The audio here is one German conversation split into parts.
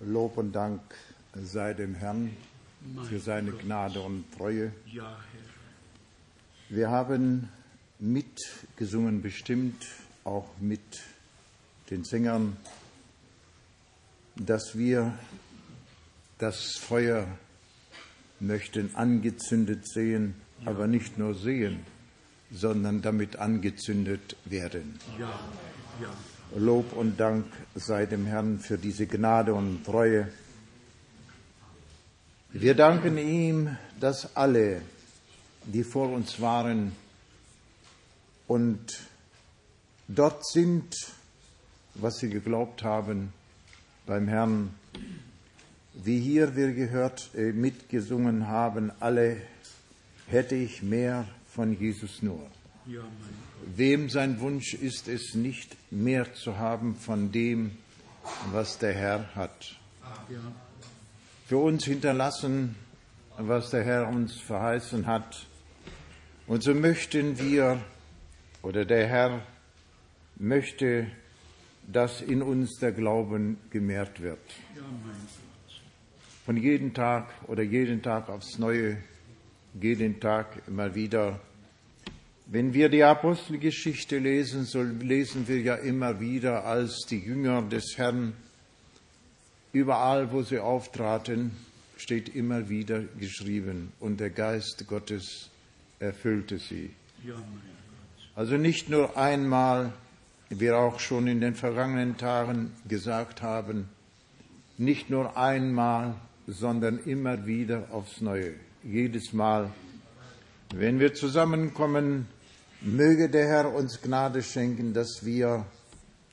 Lob und Dank sei dem Herrn für seine Gnade und Treue. Wir haben mitgesungen, bestimmt auch mit den Sängern, dass wir das Feuer möchten angezündet sehen, aber nicht nur sehen, sondern damit angezündet werden. Ja, ja. Lob und Dank sei dem Herrn für diese Gnade und Treue. Wir danken ihm, dass alle, die vor uns waren und dort sind, was sie geglaubt haben, beim Herrn, wie hier wir gehört, äh, mitgesungen haben, alle hätte ich mehr von Jesus nur. Wem sein Wunsch ist es nicht mehr zu haben von dem, was der Herr hat. Für uns hinterlassen, was der Herr uns verheißen hat. Und so möchten wir, oder der Herr möchte, dass in uns der Glauben gemehrt wird. Von jedem Tag oder jeden Tag aufs Neue, jeden Tag immer wieder. Wenn wir die Apostelgeschichte lesen, so lesen wir ja immer wieder, als die Jünger des Herrn überall, wo sie auftraten, steht immer wieder geschrieben, und der Geist Gottes erfüllte sie. Also nicht nur einmal, wie wir auch schon in den vergangenen Tagen gesagt haben, nicht nur einmal, sondern immer wieder aufs Neue. Jedes Mal, wenn wir zusammenkommen, möge der Herr uns Gnade schenken, dass wir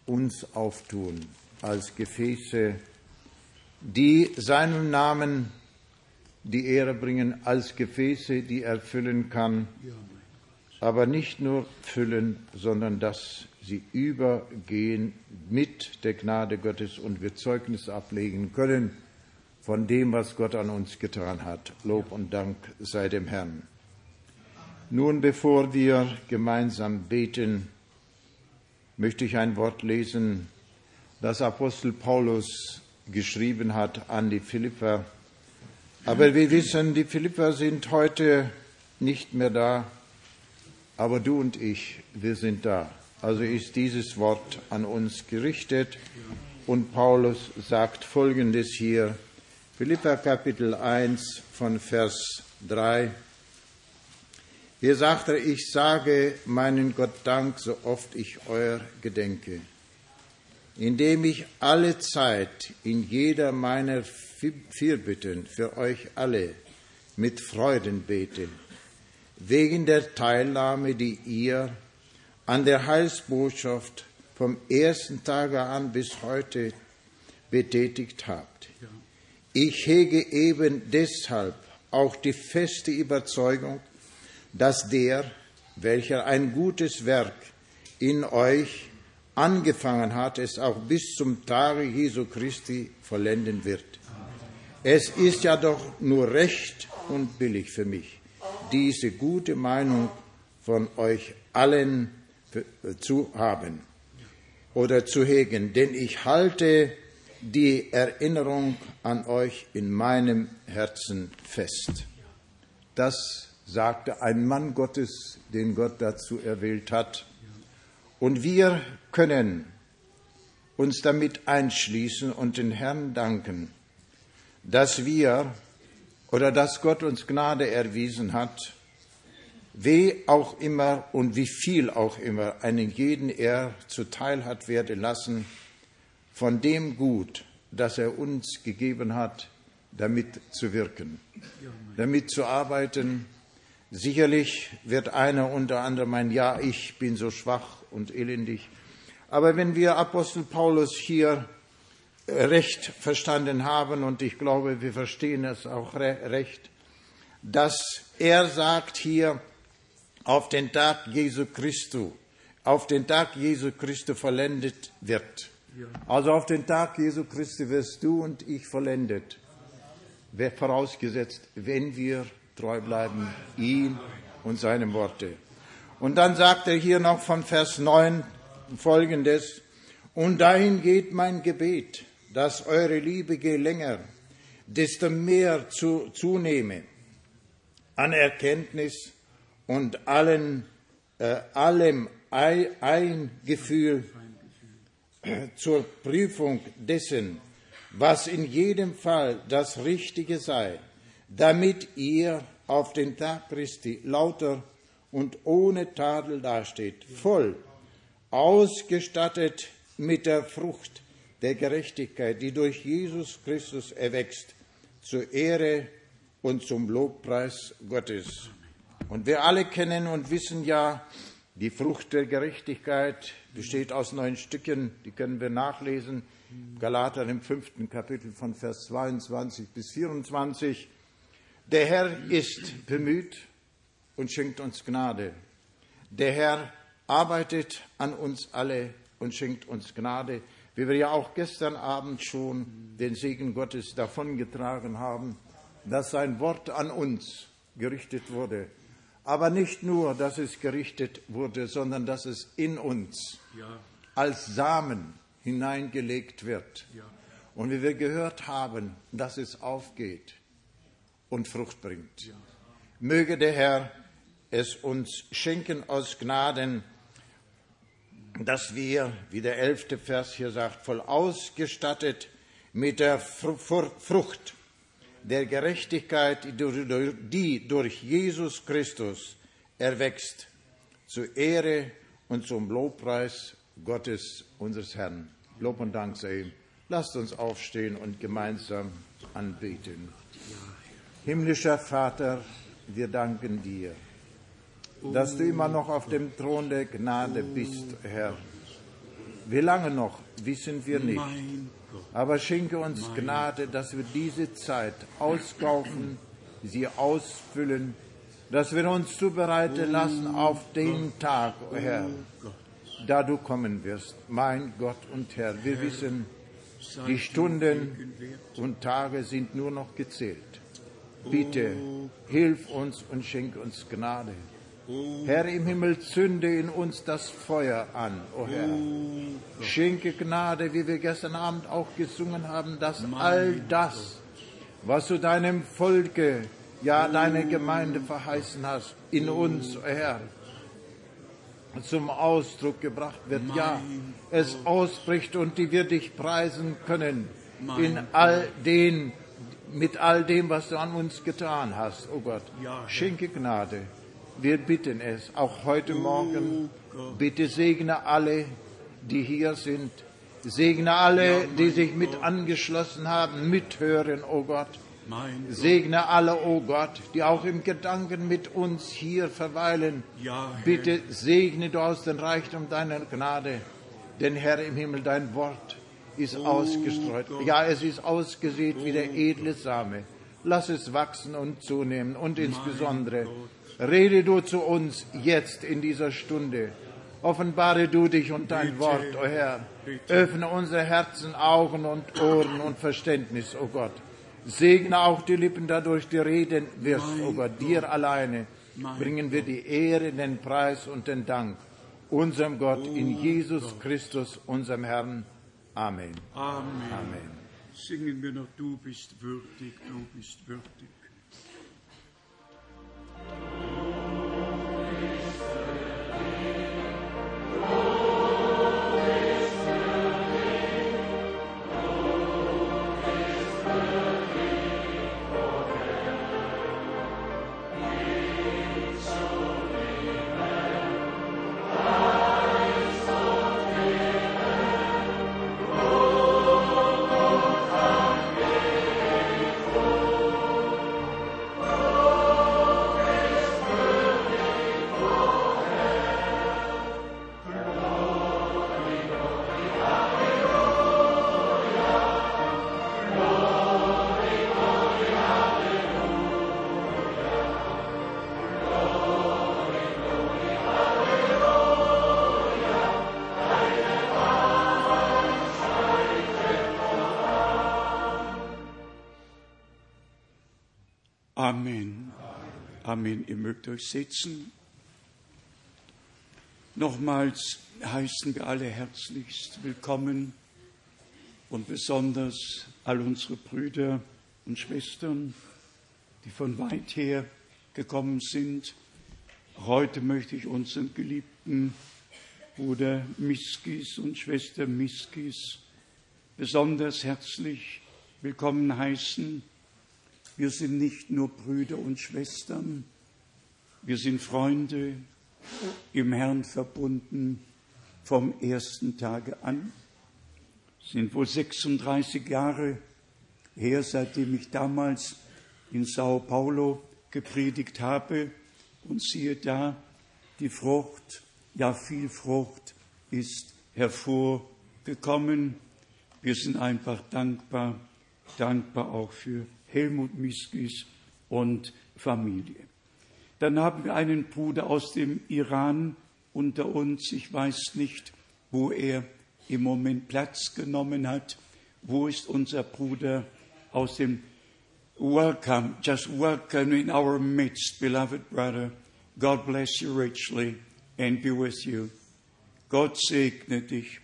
uns auftun als Gefäße, die seinem Namen die Ehre bringen, als Gefäße, die er füllen kann, aber nicht nur füllen, sondern dass sie übergehen mit der Gnade Gottes und wir Zeugnis ablegen können von dem, was Gott an uns getan hat. Lob und Dank sei dem Herrn. Nun, bevor wir gemeinsam beten, möchte ich ein Wort lesen, das Apostel Paulus geschrieben hat an die Philipper. Aber wir wissen, die Philipper sind heute nicht mehr da, aber du und ich, wir sind da. Also ist dieses Wort an uns gerichtet und Paulus sagt Folgendes hier, Philippa Kapitel 1 von Vers 3. Hier sagt er, ich sage meinen Gott Dank, so oft ich euer gedenke, indem ich alle Zeit in jeder meiner Fürbitten für euch alle mit Freuden bete, wegen der Teilnahme, die ihr an der Heilsbotschaft vom ersten Tage an bis heute betätigt habt. Ich hege eben deshalb auch die feste Überzeugung, dass der, welcher ein gutes Werk in euch angefangen hat, es auch bis zum Tage Jesu Christi vollenden wird. Es ist ja doch nur recht und billig für mich, diese gute Meinung von euch allen für- zu haben oder zu hegen, denn ich halte die Erinnerung an euch in meinem Herzen fest. Das sagte ein Mann Gottes, den Gott dazu erwählt hat. Und wir können uns damit einschließen und den Herrn danken, dass wir oder dass Gott uns Gnade erwiesen hat, wie auch immer und wie viel auch immer einen jeden er zuteil hat werden lassen von dem Gut, das er uns gegeben hat, damit zu wirken, damit zu arbeiten. Sicherlich wird einer unter anderem meinen, ja, ich bin so schwach und elendig. Aber wenn wir Apostel Paulus hier recht verstanden haben, und ich glaube, wir verstehen es auch re recht, dass er sagt hier, auf den Tag Jesu Christu, auf den Tag Jesu Christu vollendet wird. Also auf den Tag Jesu Christi wirst du und ich vollendet. Vorausgesetzt, wenn wir treu bleiben, ihm und seinem Worte. Und dann sagt er hier noch von Vers 9 folgendes, Und dahin geht mein Gebet, dass eure Liebe je länger, desto mehr zu, zunehme an Erkenntnis und allen, äh, allem ein Gefühl äh, zur Prüfung dessen, was in jedem Fall das Richtige sei, damit ihr auf den Tag Christi lauter und ohne Tadel dasteht, voll, ausgestattet mit der Frucht der Gerechtigkeit, die durch Jesus Christus erwächst, zur Ehre und zum Lobpreis Gottes. Und wir alle kennen und wissen ja, die Frucht der Gerechtigkeit besteht aus neun Stücken, die können wir nachlesen. Galater im fünften Kapitel von Vers 22 bis 24. Der Herr ist bemüht und schenkt uns Gnade. Der Herr arbeitet an uns alle und schenkt uns Gnade, wie wir ja auch gestern Abend schon den Segen Gottes davongetragen haben, dass sein Wort an uns gerichtet wurde. Aber nicht nur, dass es gerichtet wurde, sondern dass es in uns Ja. als Samen hineingelegt wird. Ja. Und wie wir gehört haben, dass es aufgeht und Frucht bringt. Möge der Herr es uns schenken aus Gnaden, dass wir, wie der elfte Vers hier sagt, voll ausgestattet mit der Fru- Fru- Frucht der Gerechtigkeit, die durch- Jesus Christus erwächst, zur Ehre und zum Lobpreis Gottes, unseres Herrn. Lob und Dank sei ihm. Lasst uns aufstehen und gemeinsam anbeten. Himmlischer Vater, wir danken dir, dass du immer noch auf dem Thron der Gnade bist, Herr. Wie lange noch, wissen wir nicht. Aber schenke uns Gnade, dass wir diese Zeit auskaufen, sie ausfüllen, dass wir uns zubereiten lassen auf den Tag, o Herr, da du kommen wirst, mein Gott und Herr. Wir wissen, die Stunden und Tage sind nur noch gezählt. Bitte, hilf uns und schenk uns Gnade. Herr im Himmel, zünde in uns das Feuer an, o Herr. Schenke Gnade, wie wir gestern Abend auch gesungen haben, dass all das, was du deinem Volke, ja deiner Gemeinde verheißen hast, in uns, o Herr, zum Ausdruck gebracht wird. Ja, es ausbricht und die wir dich preisen können in all den, mit all dem, was du an uns getan hast, o Gott. Ja. Schenke Gnade. Wir bitten es, auch heute Morgen. Bitte segne alle, die hier sind. Segne alle, die sich mit angeschlossen haben, mithören, o Gott. Mein Gott. Segne alle, o Gott, die auch im Gedanken mit uns hier verweilen. Ja. Bitte segne du aus dem Reichtum deiner Gnade, denn Herr im Himmel, dein Wort ist ausgestreut. Ja, es ist ausgesät wie der edle Same. Lass es wachsen und zunehmen und insbesondere rede du zu uns jetzt in dieser Stunde. Offenbare du dich und dein Wort, o Herr. bitte. Öffne unsere Herzen, Augen und Ohren und Verständnis, o Gott. Segne auch die Lippen dadurch, die reden wirst, o Gott. Dir alleine bringen wir die Ehre, den Preis und den Dank unserem Gott in Jesus Christus, unserem Herrn. Amen. Amen. Amen. Singen wir noch, du bist würdig, du bist würdig. Ihr mögt euch setzen. Nochmals heißen wir alle herzlichst willkommen und besonders all unsere Brüder und Schwestern, die von weit her gekommen sind. Heute möchte ich unseren geliebten Bruder Miskis und Schwester Miskis besonders herzlich willkommen heißen. Wir sind nicht nur Brüder und Schwestern, wir sind Freunde im Herrn verbunden vom ersten Tage an. Es sind wohl 36 Jahre her, seitdem ich damals in Sao Paulo gepredigt habe. Und siehe da, die Frucht, ja viel Frucht ist hervorgekommen. Wir sind einfach dankbar, dankbar auch für Helmut Miskis und Familie. Dann haben wir einen Bruder aus dem Iran unter uns. Ich weiß nicht, wo er im Moment Platz genommen hat. Wo ist unser Bruder aus dem Welcome, just welcome in our midst, beloved brother. God bless you richly and be with you. Gott segne dich.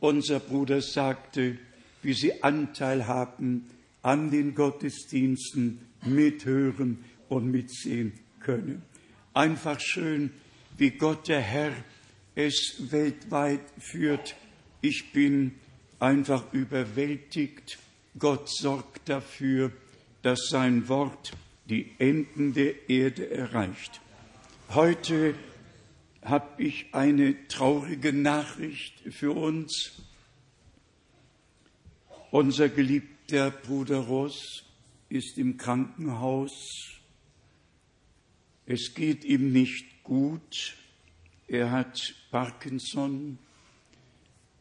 Unser Bruder sagte, wie sie Anteil haben an den Gottesdiensten, mithören und mitsehen können. Einfach schön, wie Gott der Herr es weltweit führt. Ich bin einfach überwältigt. Gott sorgt dafür, dass sein Wort die Enden der Erde erreicht. Heute habe ich eine traurige Nachricht für uns. Unser geliebter Bruder Ross ist im Krankenhaus. Es geht ihm nicht gut. Er hat Parkinson.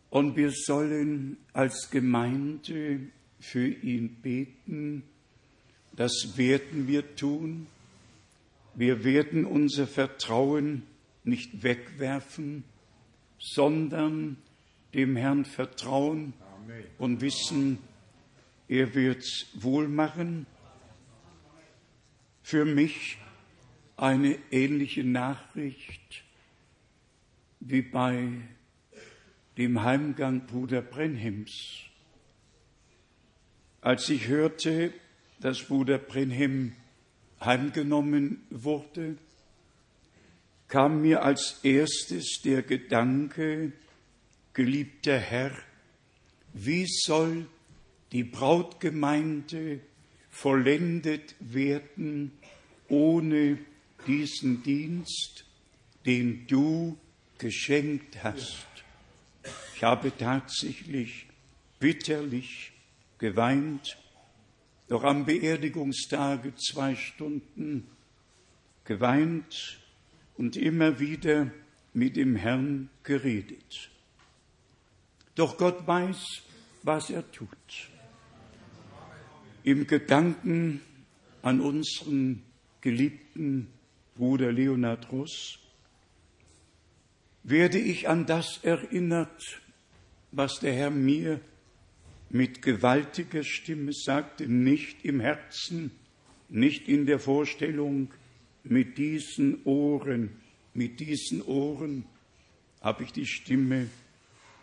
Und wir sollen als Gemeinde für ihn beten. Das werden wir tun. Wir werden unser Vertrauen nicht wegwerfen, sondern dem Herrn vertrauen und wissen, er wird's wohl machen. Für mich eine ähnliche Nachricht wie bei dem Heimgang Bruder Brenhims. Als ich hörte, dass Bruder Brenhim heimgenommen wurde, kam mir als erstes der Gedanke, geliebter Herr, wie soll die Brautgemeinde vollendet werden ohne diesen Dienst, den du geschenkt hast. Ich habe tatsächlich bitterlich geweint, doch am Beerdigungstage zwei Stunden geweint und immer wieder mit dem Herrn geredet. Doch Gott weiß, was er tut. Im Gedanken an unseren geliebten Bruder Leonard Russ, werde ich an das erinnert, was der Herr mir mit gewaltiger Stimme sagte, nicht im Herzen, nicht in der Vorstellung, mit diesen Ohren, mit diesen Ohren habe ich die Stimme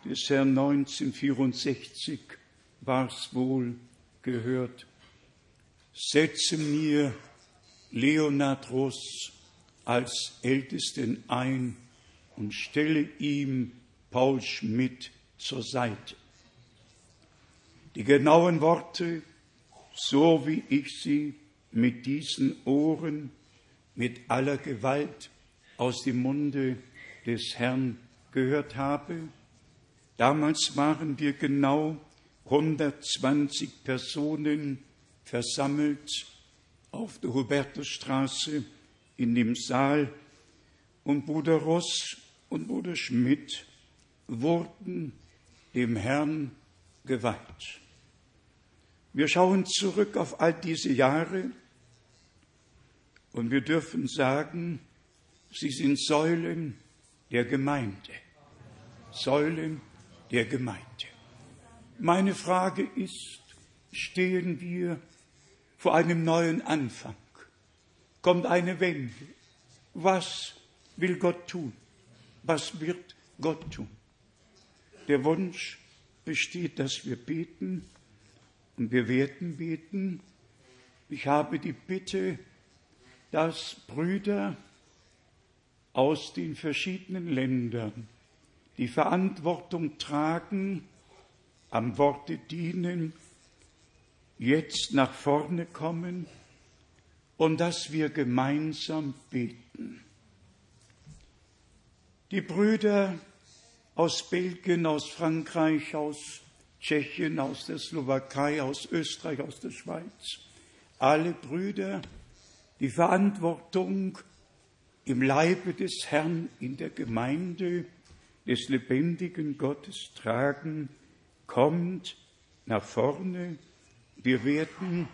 des Herrn 1964 war's wohl gehört. Setze mir Leonard Ross als Ältesten ein und stelle ihm Paul Schmidt zur Seite. Die genauen Worte, so wie ich sie mit diesen Ohren mit aller Gewalt aus dem Munde des Herrn gehört habe. Damals waren wir genau 120 Personen versammelt auf der Hubertusstraße in dem Saal und Bruder Ross und Bruder Schmidt wurden dem Herrn geweiht. Wir schauen zurück auf all diese Jahre und wir dürfen sagen, sie sind Säulen der Gemeinde. Säulen der Gemeinde. Meine Frage ist, stehen wir vor einem neuen Anfang? Kommt eine Wende? Was will Gott tun? was wird Gott tun? Der Wunsch besteht, dass wir beten und wir werden beten. Ich habe die Bitte, dass Brüder aus den verschiedenen Ländern die Verantwortung tragen, am Worte dienen, jetzt nach vorne kommen und dass wir gemeinsam beten. Die Brüder aus Belgien, aus Frankreich, aus Tschechien, aus der Slowakei, aus Österreich, aus der Schweiz, alle Brüder die Verantwortung im Leibe des Herrn in der Gemeinde des lebendigen Gottes tragen, kommt nach vorne, wir werden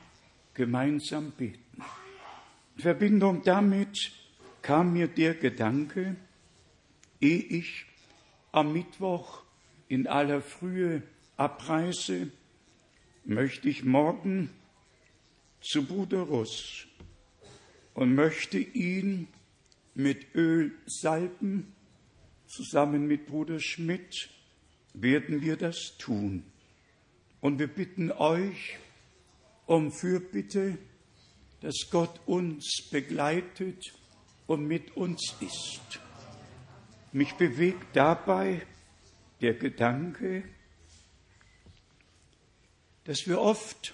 gemeinsam beten. In Verbindung damit kam mir der Gedanke, ehe ich am Mittwoch in aller Frühe abreise, möchte ich morgen zu Bruder Russ und möchte ihn mit Öl salben. Zusammen mit Bruder Schmidt werden wir das tun. Und wir bitten euch um Fürbitte, dass Gott uns begleitet und mit uns ist. Mich bewegt dabei der Gedanke, dass wir oft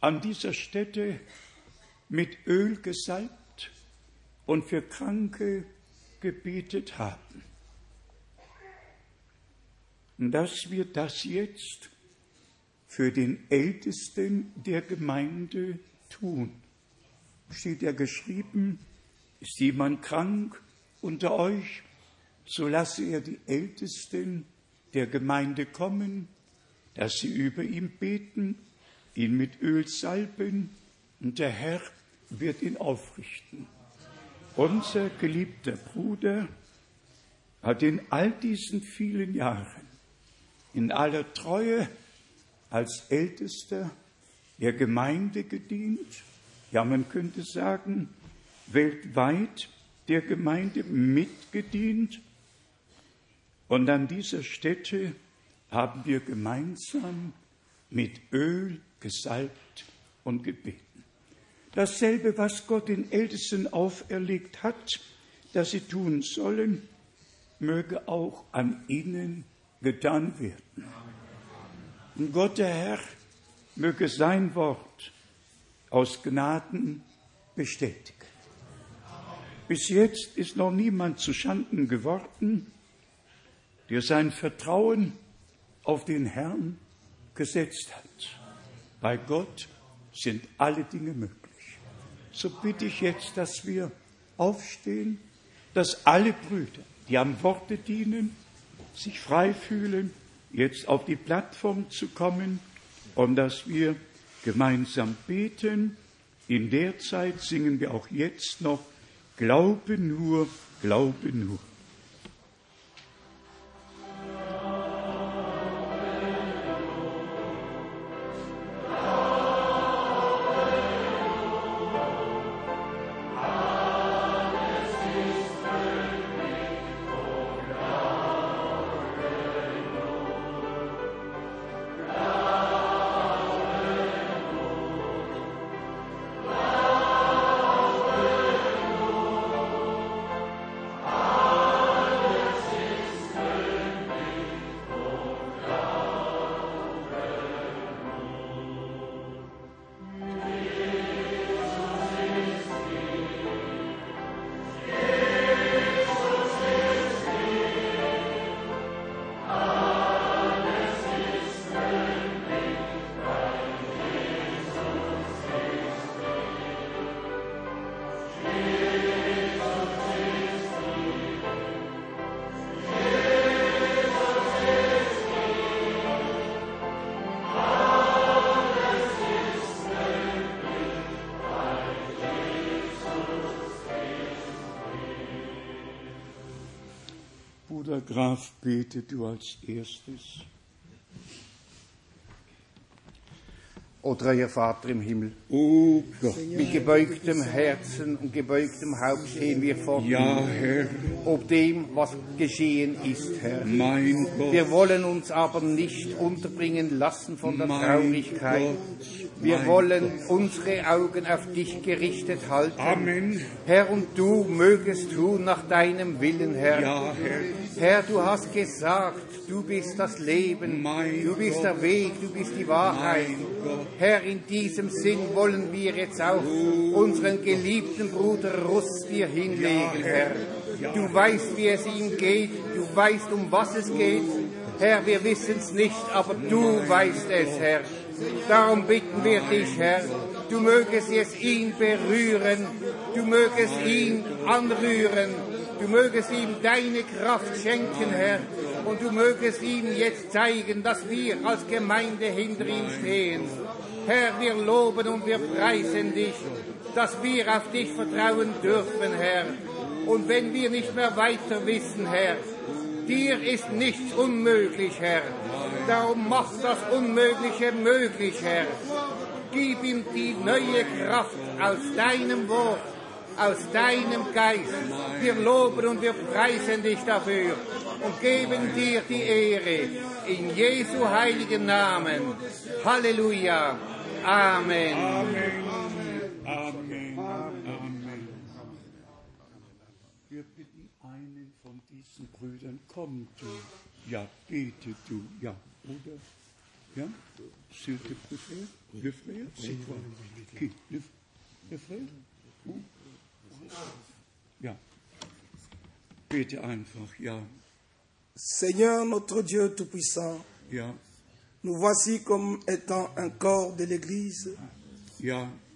an dieser Stätte mit Öl gesalbt und für Kranke gebetet haben. Und dass wir das jetzt für den Ältesten der Gemeinde tun. Steht ja geschrieben, ist jemand krank unter euch, so lasse er die Ältesten der Gemeinde kommen, dass sie über ihn beten, ihn mit Öl salben, und der Herr wird ihn aufrichten. Unser geliebter Bruder hat in all diesen vielen Jahren in aller Treue als Ältester der Gemeinde gedient, ja man könnte sagen, weltweit der Gemeinde mitgedient. Und an dieser Stätte haben wir gemeinsam mit Öl gesalbt und gebeten. Dasselbe, was Gott den Ältesten auferlegt hat, dass sie tun sollen, möge auch an ihnen getan werden. Und Gott der Herr möge sein Wort aus Gnaden bestätigen. Bis jetzt ist noch niemand zu Schanden geworden, der sein Vertrauen auf den Herrn gesetzt hat. Bei Gott sind alle Dinge möglich. So bitte ich jetzt, dass wir aufstehen, dass alle Brüder, die am Worte dienen, sich frei fühlen, jetzt auf die Plattform zu kommen und dass wir gemeinsam beten. In der Zeit singen wir auch jetzt noch Glaube nur, Glaube nur. Graf, bete du als erstes. Oder euer Vater im Himmel. Oh Gott. Mit gebeugtem Herzen und gebeugtem Haupt stehen wir vor Ja, dir, Herr, ob dem, was geschehen ist, Herr. mein Gott. Wir wollen uns aber nicht unterbringen lassen von der Mein Traurigkeit. Gott, Wir mein wollen unsere Augen auf dich gerichtet halten. Amen. Herr, und du mögest tun nach deinem Willen, Herr. Ja, Herr. Herr, du hast gesagt, du bist das Leben, Mein du bist Gott. der Weg, du bist die Wahrheit. Mein Gott. Herr, in diesem Sinn wollen wir jetzt auch unseren geliebten Bruder Russ dir hinlegen. Herr. Du weißt, wie es ihm geht, du weißt, um was es geht. Herr, wir wissen es nicht, aber du weißt es, Herr. Darum bitten wir dich, Herr, du mögest jetzt ihn berühren, du mögest ihn anrühren, du mögest ihm deine Kraft schenken, Herr, und du mögest ihm jetzt zeigen, dass wir als Gemeinde hinter ihm stehen. Herr, wir loben und wir preisen dich, dass wir auf dich vertrauen dürfen, Herr. Und wenn wir nicht mehr weiter wissen, Herr, dir ist nichts unmöglich, Herr. Darum mach das Unmögliche möglich, Herr. Gib ihm die neue Kraft aus deinem Wort, aus deinem Geist. Wir loben und wir preisen dich dafür und geben dir die Ehre in Jesu heiligen Namen. Halleluja. Amen. Amen. Amen. Seigneur notre Dieu Tout-Puissant, nous voici comme étant un corps de l'Église.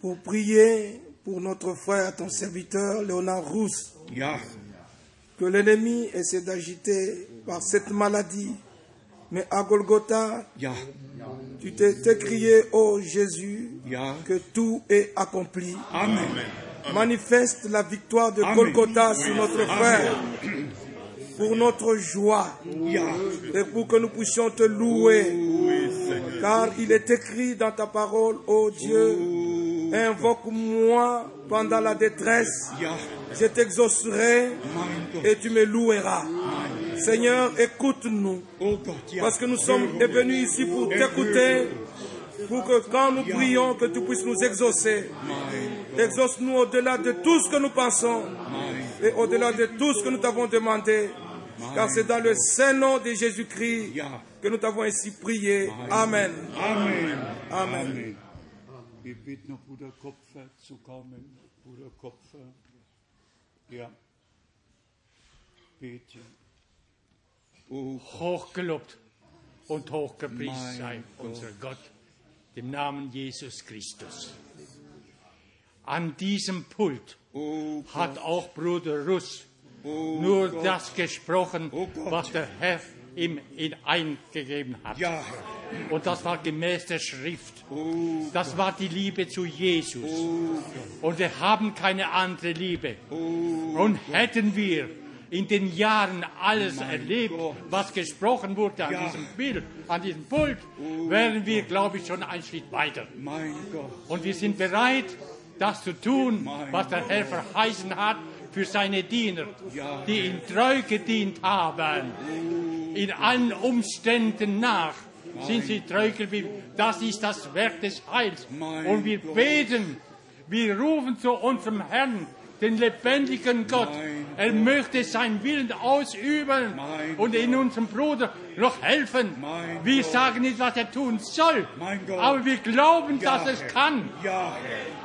Pour prier pour notre frère, ton serviteur Léonard Rousse, que l'ennemi essaie d'agiter par cette maladie. Mais à Golgotha, tu t'es écrié, ô Jésus, que tout est accompli. Amen. Manifeste la victoire de Amen. Golgotha sur notre frère, pour notre joie. Et pour que nous puissions te louer. Car il est écrit dans ta parole, ô Dieu, invoque-moi pendant la détresse, je t'exaucerai et tu me loueras. Seigneur, écoute-nous, parce que nous sommes venus ici pour t'écouter, pour que quand nous prions, que tu puisses nous exaucer. Exauce-nous au-delà de tout ce que nous pensons et au-delà de tout ce que nous t'avons demandé. Car c'est dans le saint nom de Jésus-Christ que nous t'avons ainsi prié. Amen. Amen. Amen. Wir bitten noch Bruder Kopfer zu kommen. Bruder Kopfer. Ja. Hochgelobt und hochgepriesen sei unser Gott, dem Namen Jesus Christus. An diesem Pult hat auch Bruder Russ oh nur Gott. das gesprochen, Oh Gott. was der Herr ihm in eingegeben hat. Ja. Und das war gemäß der Schrift. Oh, Das war die Liebe zu Jesus. oh, Und wir haben keine andere Liebe. oh, Und hätten wir in den Jahren alles erlebt, Gott. was gesprochen wurde an Ja. diesem Bild, an diesem Pult, wären wir, glaube ich, schon einen Schritt weiter. mein Gott. Und wir sind bereit, das zu tun, Mein was der Herr verheißen hat für seine Diener, die ihm treu gedient haben. In allen Umständen nach sind sie treu geblieben. Das ist das Werk des Heils. Und wir beten, wir rufen zu unserem Herrn, den lebendigen Gott. Er möchte seinen Willen ausüben und in unserem Bruder noch helfen. Wir sagen nicht, was er tun soll, aber wir glauben, dass es kann.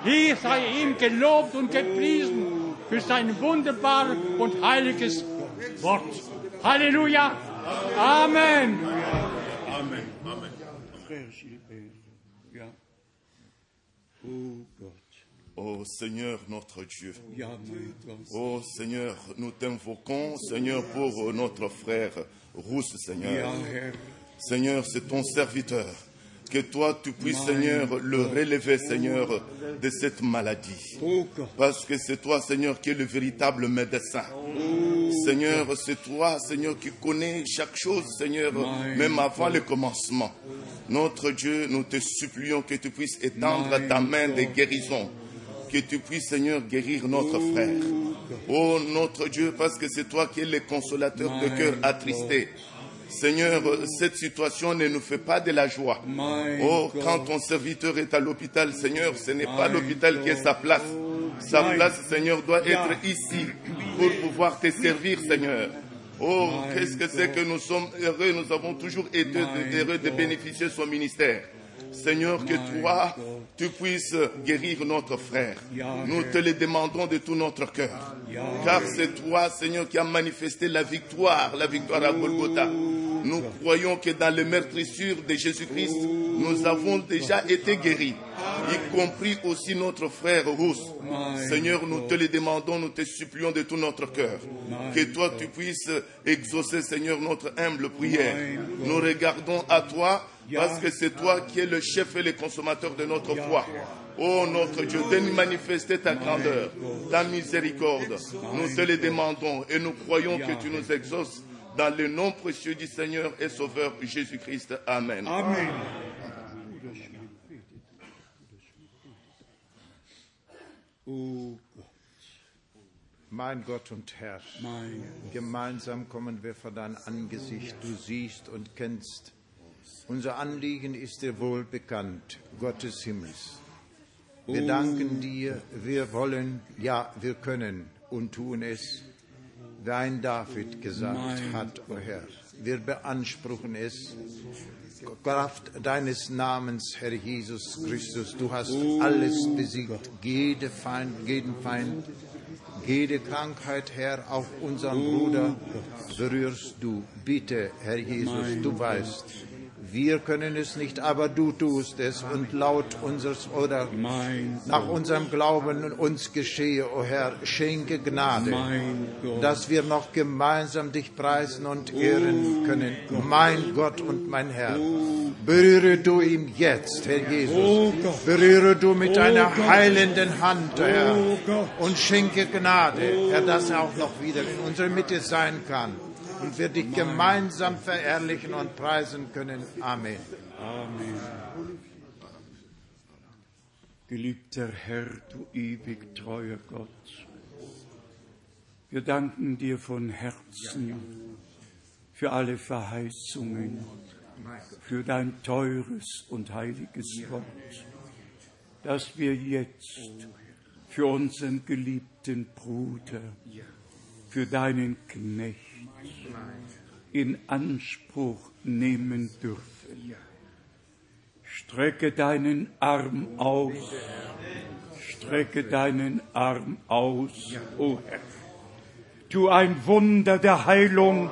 Hier sei ihm gelobt und gepriesen für sein wunderbares und heiliges Wort. Halleluja. Amen. Frère Gilbert. Ja. Oh Gott. Ô Seigneur notre Dieu, ô Seigneur, nous t'invoquons, Seigneur, pour notre frère Rousse, Seigneur. Seigneur, c'est ton serviteur. Que toi, tu puisses, Seigneur, le relever, Seigneur, de cette maladie. Parce que c'est toi, Seigneur, qui es le véritable médecin. Seigneur, c'est toi, Seigneur, qui connais chaque chose, Seigneur, même avant le commencement. Notre Dieu, nous te supplions que tu puisses étendre ta main de guérison. Que tu puisses, Seigneur, guérir notre frère. Oh, notre Dieu, parce que c'est toi qui es le consolateur de cœur attristé. Seigneur, cette situation ne nous fait pas de la joie. Oh, quand ton serviteur est à l'hôpital, Seigneur, ce n'est pas l'hôpital qui est sa place. Sa place, Seigneur, doit être ici pour pouvoir te servir, Seigneur. Oh, qu'est-ce que c'est que nous sommes heureux, nous avons toujours été heureux de bénéficier de son ministère. Seigneur, que toi, tu puisses guérir notre frère. Nous te le demandons de tout notre cœur. Car c'est toi, Seigneur, qui as manifesté la victoire, la victoire à Golgotha. Nous croyons que dans les meurtrissures de Jésus-Christ, nous avons déjà été guéris, y compris aussi notre frère Rousse. Seigneur, nous te le demandons, nous te supplions de tout notre cœur. Que toi, tu puisses exaucer, Seigneur, notre humble prière. Nous regardons à toi parce que c'est toi qui es le chef et le consommateur de notre foi. Oh notre Dieu, de nous manifester ta grandeur, ta miséricorde. Nous te le demandons et nous croyons que tu nous exauces dans le nom précieux du Seigneur et Sauveur Jésus-Christ. Amen. Amen. Oh Gott, Mein Gott und Herr, mein gemeinsam kommen wir vor dein Angesicht. Du siehst und kennst. Unser Anliegen ist dir wohl bekannt, Gott des Himmels. Wir danken dir, wir wollen, ja, wir können und tun es, wie ein David gesagt hat, o Herr. Wir beanspruchen es, Kraft deines Namens, Herr Jesus Christus. Du hast alles besiegt, jede Feind, jeden Feind, jede Krankheit, Herr, auch unseren Bruder berührst du. Bitte, Herr Jesus, du weißt, wir können es nicht, aber du tust es und laut unseres oder nach unserem Glauben uns geschehe, o Herr, schenke Gnade, dass wir noch gemeinsam dich preisen und ehren können. Mein Gott und mein Herr, berühre du ihn jetzt, Herr Oh Jesus. Berühre du mit Oh deiner heilenden Hand, Herr, Oh und schenke Gnade, Herr, dass er auch noch wieder in unserer Mitte sein kann und wir dich gemeinsam verherrlichen und preisen können. Amen. Amen. Geliebter Herr, du ewig treuer Gott, wir danken dir von Herzen für alle Verheißungen, für dein teures und heiliges Wort, das wir jetzt für unseren geliebten Bruder, für deinen Knecht in Anspruch nehmen dürfen. Strecke deinen Arm aus, strecke deinen Arm aus, o Herr. Tu ein Wunder der Heilung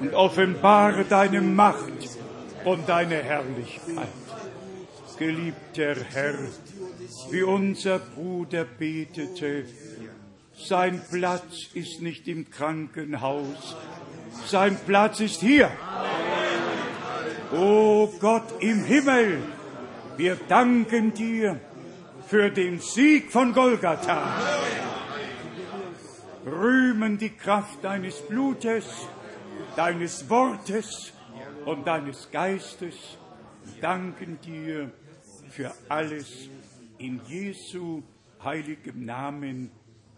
und offenbare deine Macht und deine Herrlichkeit. Geliebter Herr, wie unser Bruder betete, sein Platz ist nicht im Krankenhaus, sein Platz ist hier. O Gott im Himmel, wir danken dir für den Sieg von Golgatha. Rühmen die Kraft deines Blutes, deines Wortes und deines Geistes. Danken dir für alles in Jesu heiligem Namen.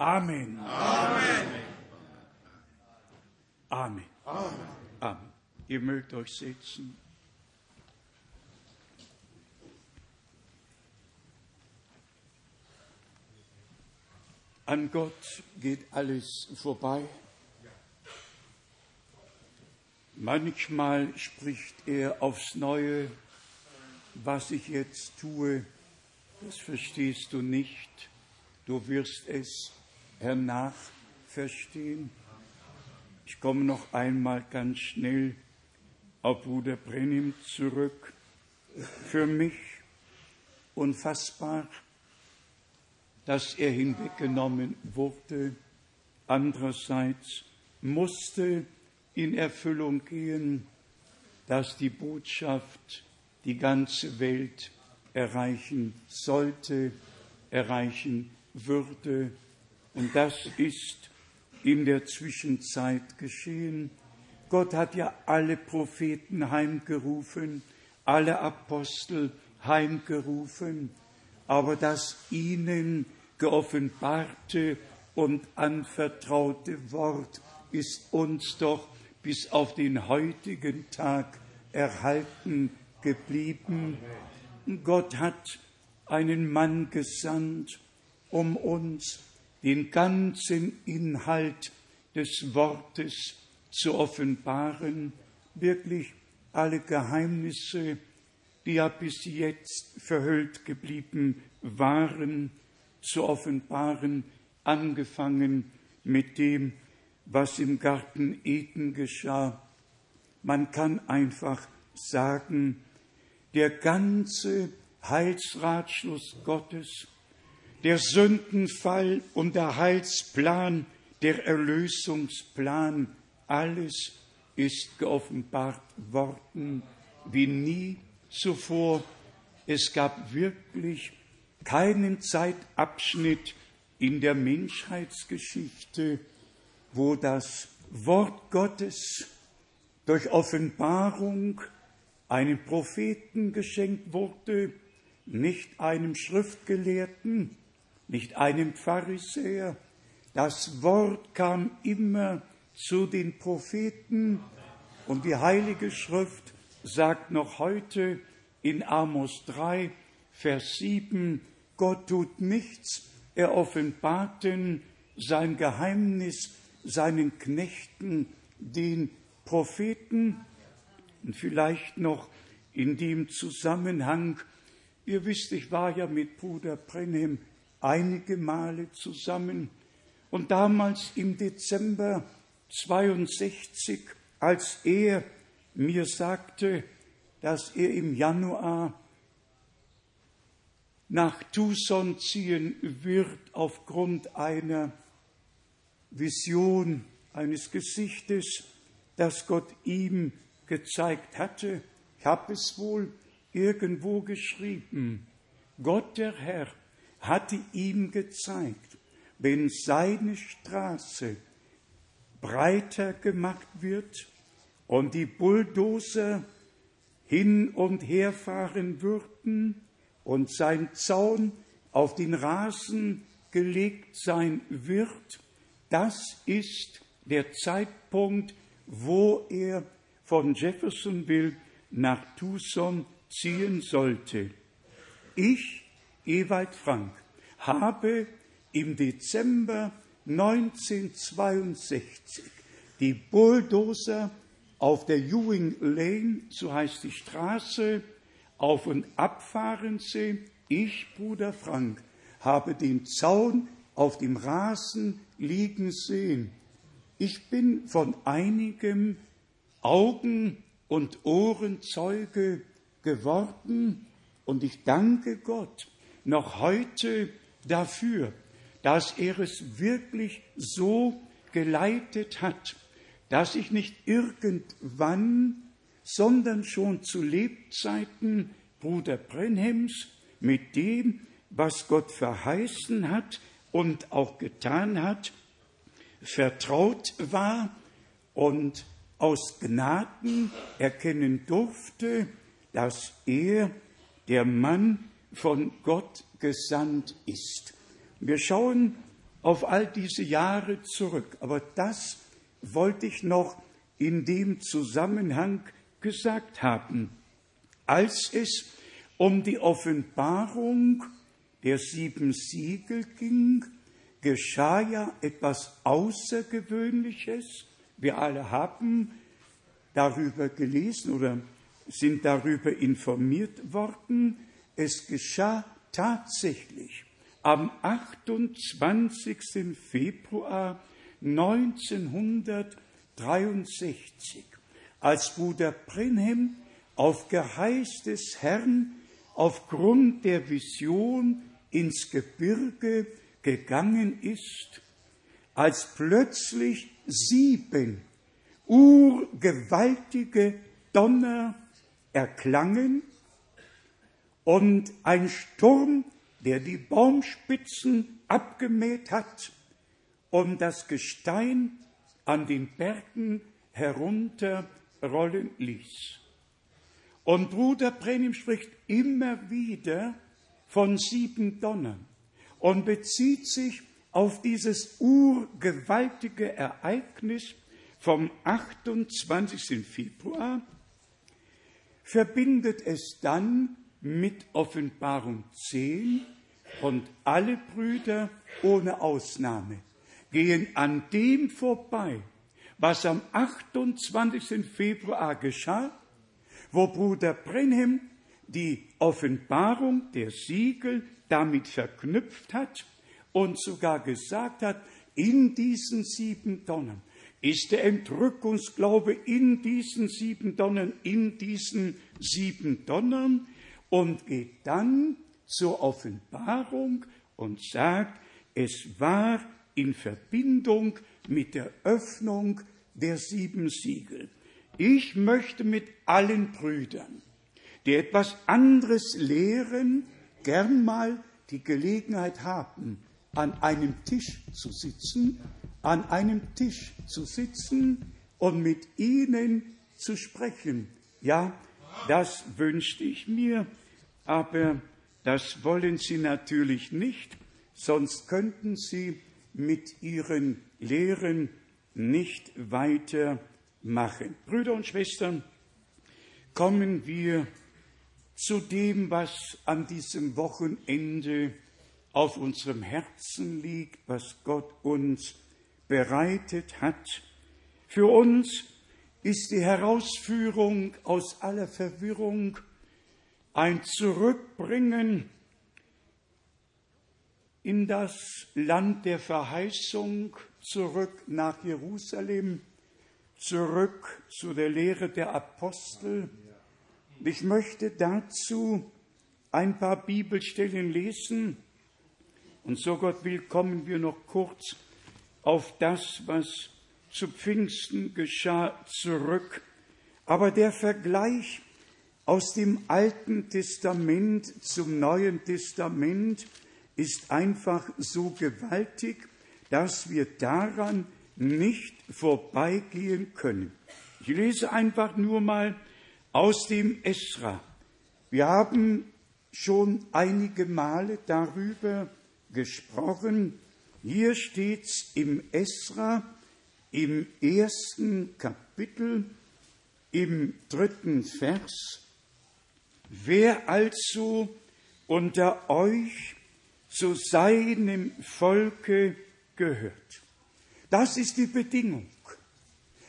Amen. Amen. Amen. Amen. Ihr mögt euch setzen. An Gott geht alles vorbei. Manchmal spricht er aufs Neue, was ich jetzt tue, das verstehst du nicht. Du wirst es hernach verstehen. Ich komme noch einmal ganz schnell auf Bruder Brennim zurück. Für mich unfassbar, dass er hinweggenommen wurde. Andererseits musste in Erfüllung gehen, dass die Botschaft die ganze Welt erreichen sollte, erreichen würde. Und das ist in der Zwischenzeit geschehen? Gott hat ja alle Propheten heimgerufen, alle Apostel heimgerufen, aber das ihnen geoffenbarte und anvertraute Wort ist uns doch bis auf den heutigen Tag erhalten geblieben. Gott hat einen Mann gesandt, um uns den ganzen Inhalt des Wortes zu offenbaren, wirklich alle Geheimnisse, die ja bis jetzt verhüllt geblieben waren, zu offenbaren, angefangen mit dem, was im Garten Eden geschah. Man kann einfach sagen, der ganze Heilsratschluss Gottes, der Sündenfall und der Heilsplan, der Erlösungsplan, alles ist geoffenbart worden wie nie zuvor. Es gab wirklich keinen Zeitabschnitt in der Menschheitsgeschichte, wo das Wort Gottes durch Offenbarung einem Propheten geschenkt wurde, nicht einem Schriftgelehrten, nicht einem Pharisäer. Das Wort kam immer zu den Propheten und die Heilige Schrift sagt noch heute in Amos 3, Vers 7, Gott tut nichts, er offenbarten sein Geheimnis seinen Knechten, den Propheten. Und vielleicht noch in dem Zusammenhang, ihr wisst, ich war ja mit Bruder Brenhem einige Male zusammen und damals im Dezember 62, als er mir sagte, dass er im Januar nach Tucson ziehen wird aufgrund einer Vision eines Gesichtes, das Gott ihm gezeigt hatte. Ich habe es wohl irgendwo geschrieben. Gott der Herr hatte ihm gezeigt, wenn seine Straße breiter gemacht wird und die Bulldozer hin und her fahren würden und sein Zaun auf den Rasen gelegt sein wird, das ist der Zeitpunkt, wo er von Jeffersonville nach Tucson ziehen sollte. Ich, Ewald Frank, habe im Dezember 1962 die Bulldozer auf der Ewing Lane, so heißt die Straße, auf und abfahren sehen. Ich, Bruder Frank, habe den Zaun auf dem Rasen liegen sehen. Ich bin von einigem Augen- und Ohrenzeuge geworden und ich danke Gott noch heute dafür, dass er es wirklich so geleitet hat, dass ich nicht irgendwann, sondern schon zu Lebzeiten Bruder Brenhems mit dem, was Gott verheißen hat und auch getan hat, vertraut war und aus Gnaden erkennen durfte, dass er der Mann von Gott gesandt ist. Wir schauen auf all diese Jahre zurück, aber das wollte ich noch in dem Zusammenhang gesagt haben. Als es um die Offenbarung der sieben Siegel ging, geschah ja etwas Außergewöhnliches. Wir alle haben darüber gelesen oder sind darüber informiert worden. Es geschah tatsächlich am 28. Februar 1963, als Bruder Brenhem auf Geheiß des Herrn aufgrund der Vision ins Gebirge gegangen ist, als plötzlich sieben urgewaltige Donner erklangen und ein Sturm, der die Baumspitzen abgemäht hat und das Gestein an den Bergen herunterrollen ließ. Und Bruder Brenim spricht immer wieder von sieben Donnern und bezieht sich auf dieses urgewaltige Ereignis vom 28. Februar, verbindet es dann mit Offenbarung 10 und alle Brüder ohne Ausnahme gehen an dem vorbei, was am 28. Februar geschah, wo Bruder Brenhem die Offenbarung der Siegel damit verknüpft hat und sogar gesagt hat, in diesen sieben Tonnen ist der Entrückungsglaube in diesen sieben Tonnen, in diesen sieben Tonnen und geht dann zur Offenbarung und sagt, es war in Verbindung mit der Öffnung der sieben Siegel. Ich möchte mit allen Brüdern, die etwas anderes lehren, gern mal die Gelegenheit haben, an einem Tisch zu sitzen, an einem Tisch zu sitzen und mit ihnen zu sprechen. Ja, das wünschte ich mir, aber das wollen sie natürlich nicht, sonst könnten sie mit ihren Lehren nicht weitermachen. Brüder und Schwestern, kommen wir zu dem, was an diesem Wochenende auf unserem Herzen liegt, was Gott uns bereitet hat. Für uns ist die Herausführung aus aller Verwirrung ein Zurückbringen in das Land der Verheißung, zurück nach Jerusalem, zurück zu der Lehre der Apostel. Ich möchte dazu ein paar Bibelstellen lesen. Und so Gott will, kommen wir noch kurz auf das, was zu Pfingsten geschah, zurück. Aber der Vergleich aus dem Alten Testament zum Neuen Testament ist einfach so gewaltig, dass wir daran nicht vorbeigehen können. Ich lese einfach nur mal aus dem Esra. Wir haben schon einige Male darüber gesprochen. Hier steht's im Esra im ersten Kapitel im dritten Vers. Wer also unter euch zu seinem Volke gehört. Das ist die Bedingung.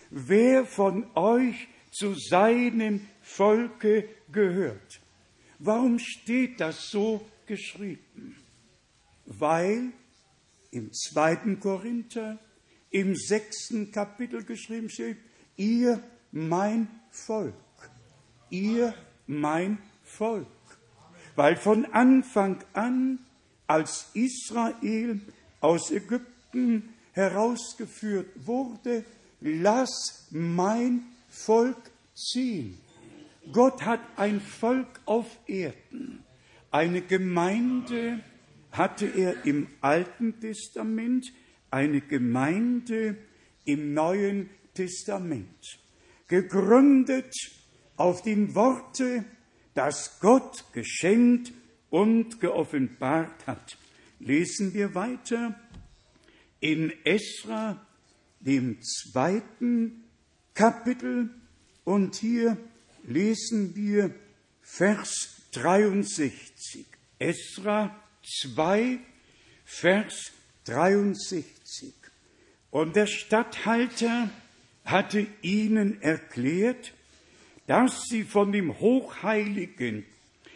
Wer von euch zu seinem Volke gehört. Warum steht das so geschrieben? Weil im zweiten Korinther im sechsten Kapitel geschrieben steht, ihr mein Volk, ihr mein Volk. Weil von Anfang an, als Israel aus Ägypten herausgeführt wurde, lass mein Volk ziehen. Gott hat ein Volk auf Erden, eine Gemeinde hatte er im Alten Testament, eine Gemeinde im Neuen Testament, gegründet auf den Worte, das Gott geschenkt und geoffenbart hat. Lesen wir weiter in Esra, dem zweiten Kapitel, und hier lesen wir Vers 63. Esra 2, Vers 63. Und der Statthalter hatte ihnen erklärt, dass sie von dem Hochheiligen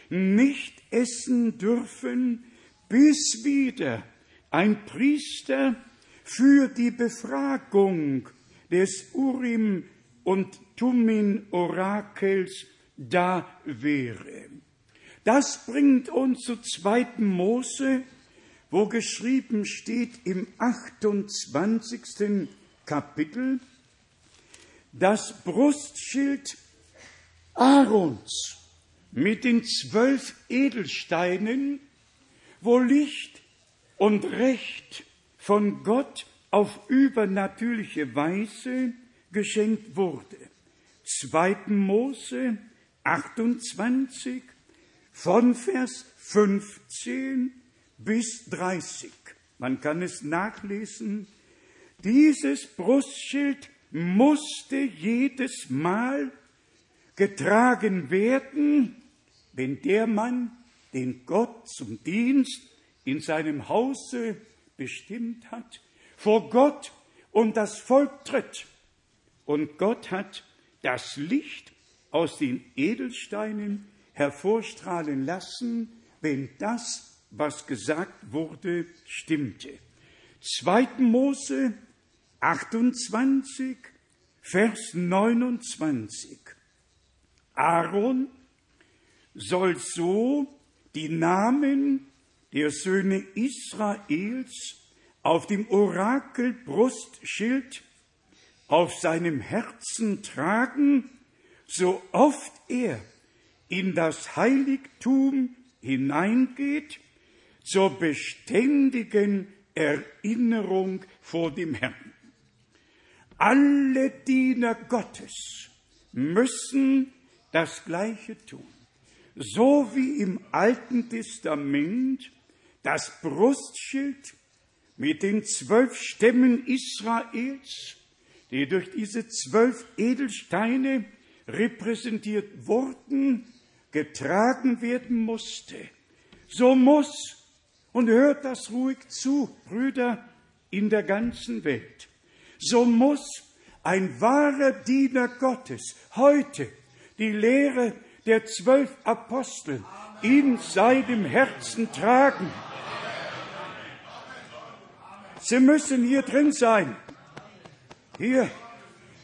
nicht essen dürfen, bis wieder ein Priester für die Befragung des Urim und Tummin Orakels da wäre. Das bringt uns zu 2. Mose, wo geschrieben steht im 28. Kapitel, das Brustschild Aarons mit den zwölf Edelsteinen, wo Licht und Recht von Gott auf übernatürliche Weise geschenkt wurde. 2. Mose 28 von Vers 15 bis 30. Man kann es nachlesen. Dieses Brustschild musste jedes Mal getragen werden, wenn der Mann, den Gott zum Dienst in seinem Hause bestimmt hat, vor Gott und das Volk tritt. Und Gott hat das Licht aus den Edelsteinen hervorstrahlen lassen, wenn das, was gesagt wurde, stimmte. 2. Mose 28, Vers 29. Aaron soll so die Namen der Söhne Israels auf dem Orakelbrustschild auf seinem Herzen tragen, so oft er in das Heiligtum hineingeht, zur beständigen Erinnerung vor dem Herrn. Alle Diener Gottes müssen das Gleiche tun. So wie im Alten Testament das Brustschild mit den zwölf Stämmen Israels, die durch diese zwölf Edelsteine repräsentiert wurden, getragen werden musste. So muss, und hört das ruhig zu, Brüder in der ganzen Welt, so muss ein wahrer Diener Gottes heute die Lehre der zwölf Apostel in seinem Herzen tragen. Sie müssen hier drin sein. Hier,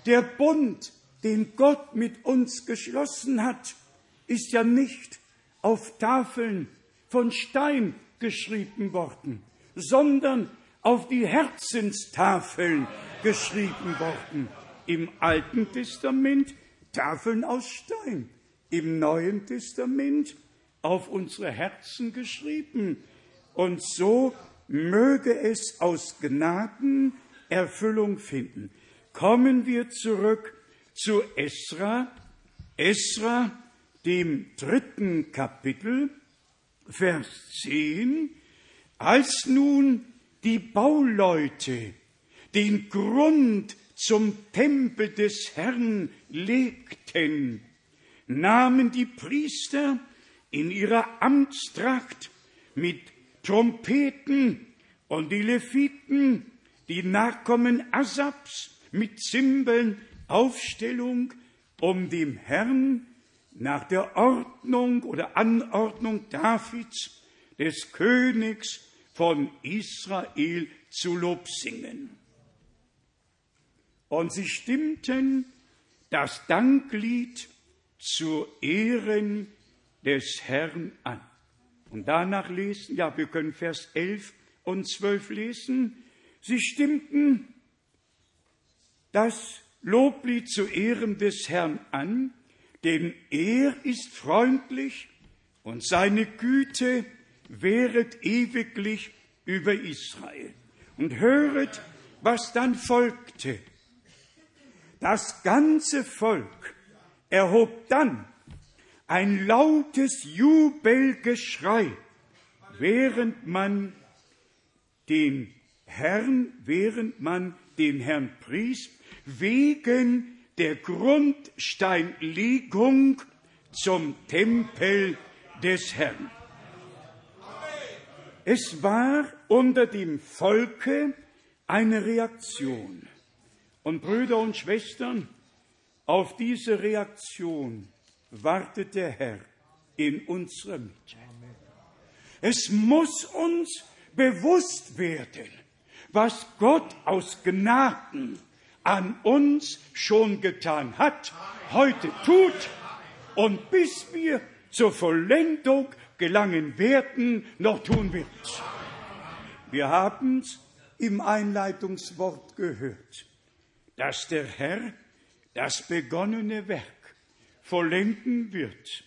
der Bund, den Gott mit uns geschlossen hat, ist ja nicht auf Tafeln von Stein geschrieben worden, sondern auf die Herzenstafeln geschrieben worden. Im Alten Testament Tafeln aus Stein, im Neuen Testament auf unsere Herzen geschrieben. Und so möge es aus Gnaden Erfüllung finden. Kommen wir zurück zu Esra, Esra, dem dritten Kapitel, Vers 10, als nun die Bauleute den Grund zum Tempel des Herrn legten, nahmen die Priester in ihrer Amtstracht mit Trompeten und die Leviten, die Nachkommen Asabs, mit Zimbeln Aufstellung, um dem Herrn nach der Ordnung oder Anordnung Davids, des Königs von Israel, zu Lob singen. Und sie stimmten das Danklied zu Ehren des Herrn an. Und danach lesen, ja, wir können Vers 11 und 12 lesen, sie stimmten das Loblied zu Ehren des Herrn an, denn er ist freundlich und seine Güte wäret ewiglich über Israel. Und höret, was dann folgte. Das ganze Volk erhob dann ein lautes Jubelgeschrei, während man den Herrn, während man den Herrn pries, wegen der Grundsteinlegung zum Tempel des Herrn. Es war unter dem Volke eine Reaktion. Und Brüder und Schwestern, auf diese Reaktion wartet der Herr in unserer Mitte. Es muss uns bewusst werden, was Gott aus Gnaden an uns schon getan hat, heute tut und bis wir zur Vollendung gelangen werden, noch tun wird. Wir haben es im Einleitungswort gehört, dass der Herr das begonnene Werk vollenden wird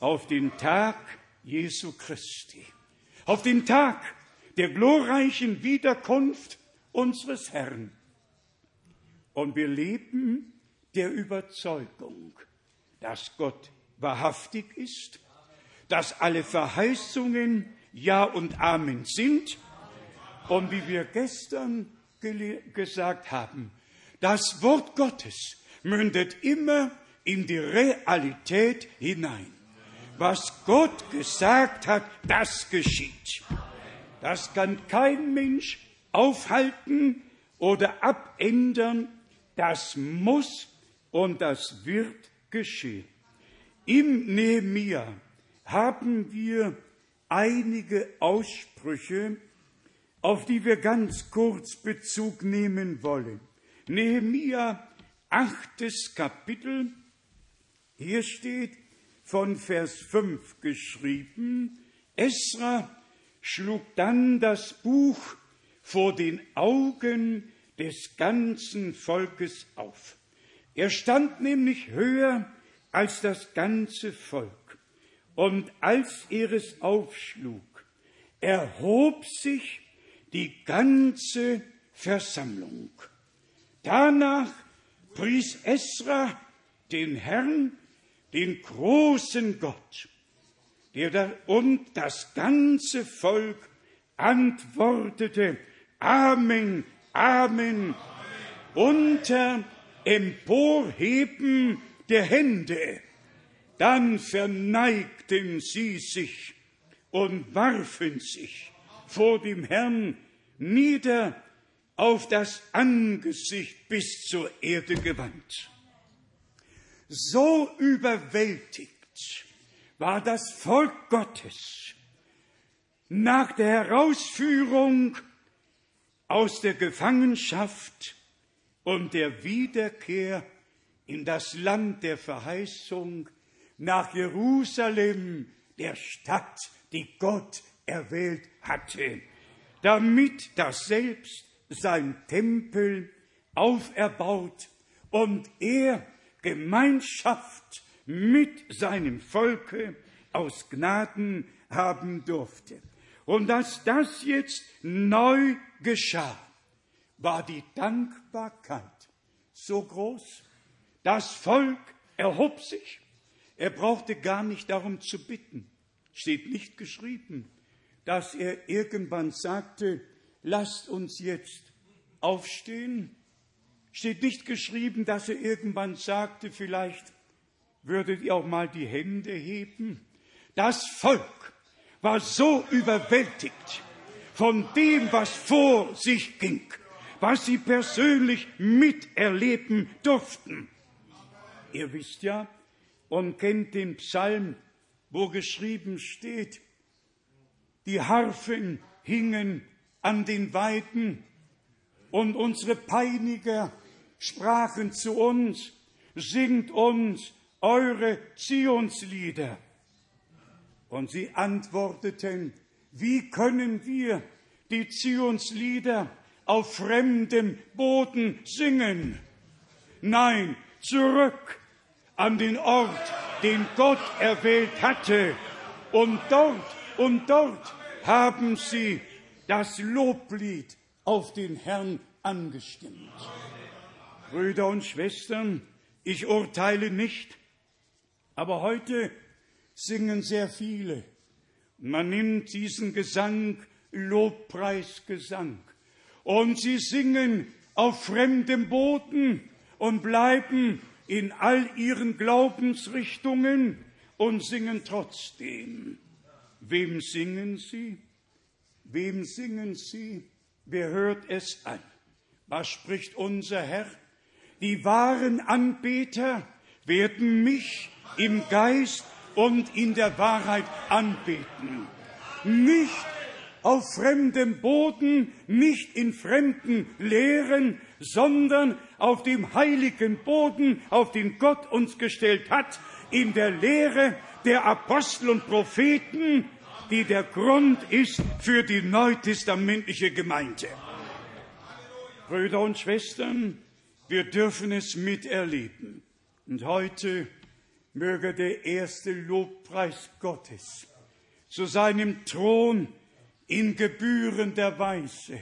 auf den Tag Jesu Christi, auf den Tag der glorreichen Wiederkunft unseres Herrn. Und wir leben der Überzeugung, dass Gott wahrhaftig ist, dass alle Verheißungen Ja und Amen sind und wie wir gestern gesagt haben, das Wort Gottes mündet immer in die Realität hinein. Was Gott gesagt hat, das geschieht. Das kann kein Mensch aufhalten oder abändern. Das muss und das wird geschehen. Im Nehemia haben wir einige Aussprüche, auf die wir ganz kurz Bezug nehmen wollen. Nehemia, achtes Kapitel, hier steht von Vers 5 geschrieben, Esra schlug dann das Buch vor den Augen des ganzen Volkes auf. Er stand nämlich höher als das ganze Volk. Und als er es aufschlug, erhob sich die ganze Versammlung. Danach pries Esra den Herrn, den großen Gott, der da, und das ganze Volk antwortete Amen, Amen, unter Emporheben der Hände. Dann verneigten sie sich und warfen sich vor dem Herrn nieder auf das Angesicht bis zur Erde gewandt. So überwältigt war das Volk Gottes nach der Herausführung aus der Gefangenschaft und der Wiederkehr in das Land der Verheißung nach Jerusalem, der Stadt, die Gott erwählt hatte, damit das selbst sein Tempel auferbaut und er Gemeinschaft mit seinem Volke aus Gnaden haben durfte. Und dass das jetzt neu geschah, war die Dankbarkeit so groß. Das Volk erhob sich. Er brauchte gar nicht darum zu bitten. Steht nicht geschrieben, dass er irgendwann sagte, lasst uns jetzt aufstehen. Steht nicht geschrieben, dass er irgendwann sagte, vielleicht würdet ihr auch mal die Hände heben. Das Volk war so überwältigt von dem, was vor sich ging, was sie persönlich miterleben durften. Ihr wisst ja und kennt den Psalm, wo geschrieben steht, die Harfen hingen an den Weiden und unsere Peiniger sprachen zu uns, singt uns eure Zionslieder. Und sie antworteten, wie können wir die Zionslieder auf fremdem Boden singen? Nein, zurück an den Ort, den Gott erwählt hatte. Und dort, und dort haben sie das Loblied auf den Herrn angestimmt. Brüder und Schwestern, ich urteile nicht, aber heute singen sehr viele. Man nimmt diesen Gesang Lobpreisgesang. Und sie singen auf fremdem Boden und bleiben in all ihren Glaubensrichtungen und singen trotzdem. Wem singen sie? Wem singen sie? Wer hört es an? Was spricht unser Herr? Die wahren Anbeter werden mich im Geist und in der Wahrheit anbeten. Nicht auf fremdem Boden, nicht in fremden Lehren, sondern auf dem heiligen Boden, auf den Gott uns gestellt hat, in der Lehre der Apostel und Propheten, die der Grund ist für die neutestamentliche Gemeinde. Brüder und Schwestern, wir dürfen es miterleben. Und heute möge der erste Lobpreis Gottes zu seinem Thron in gebührender Weise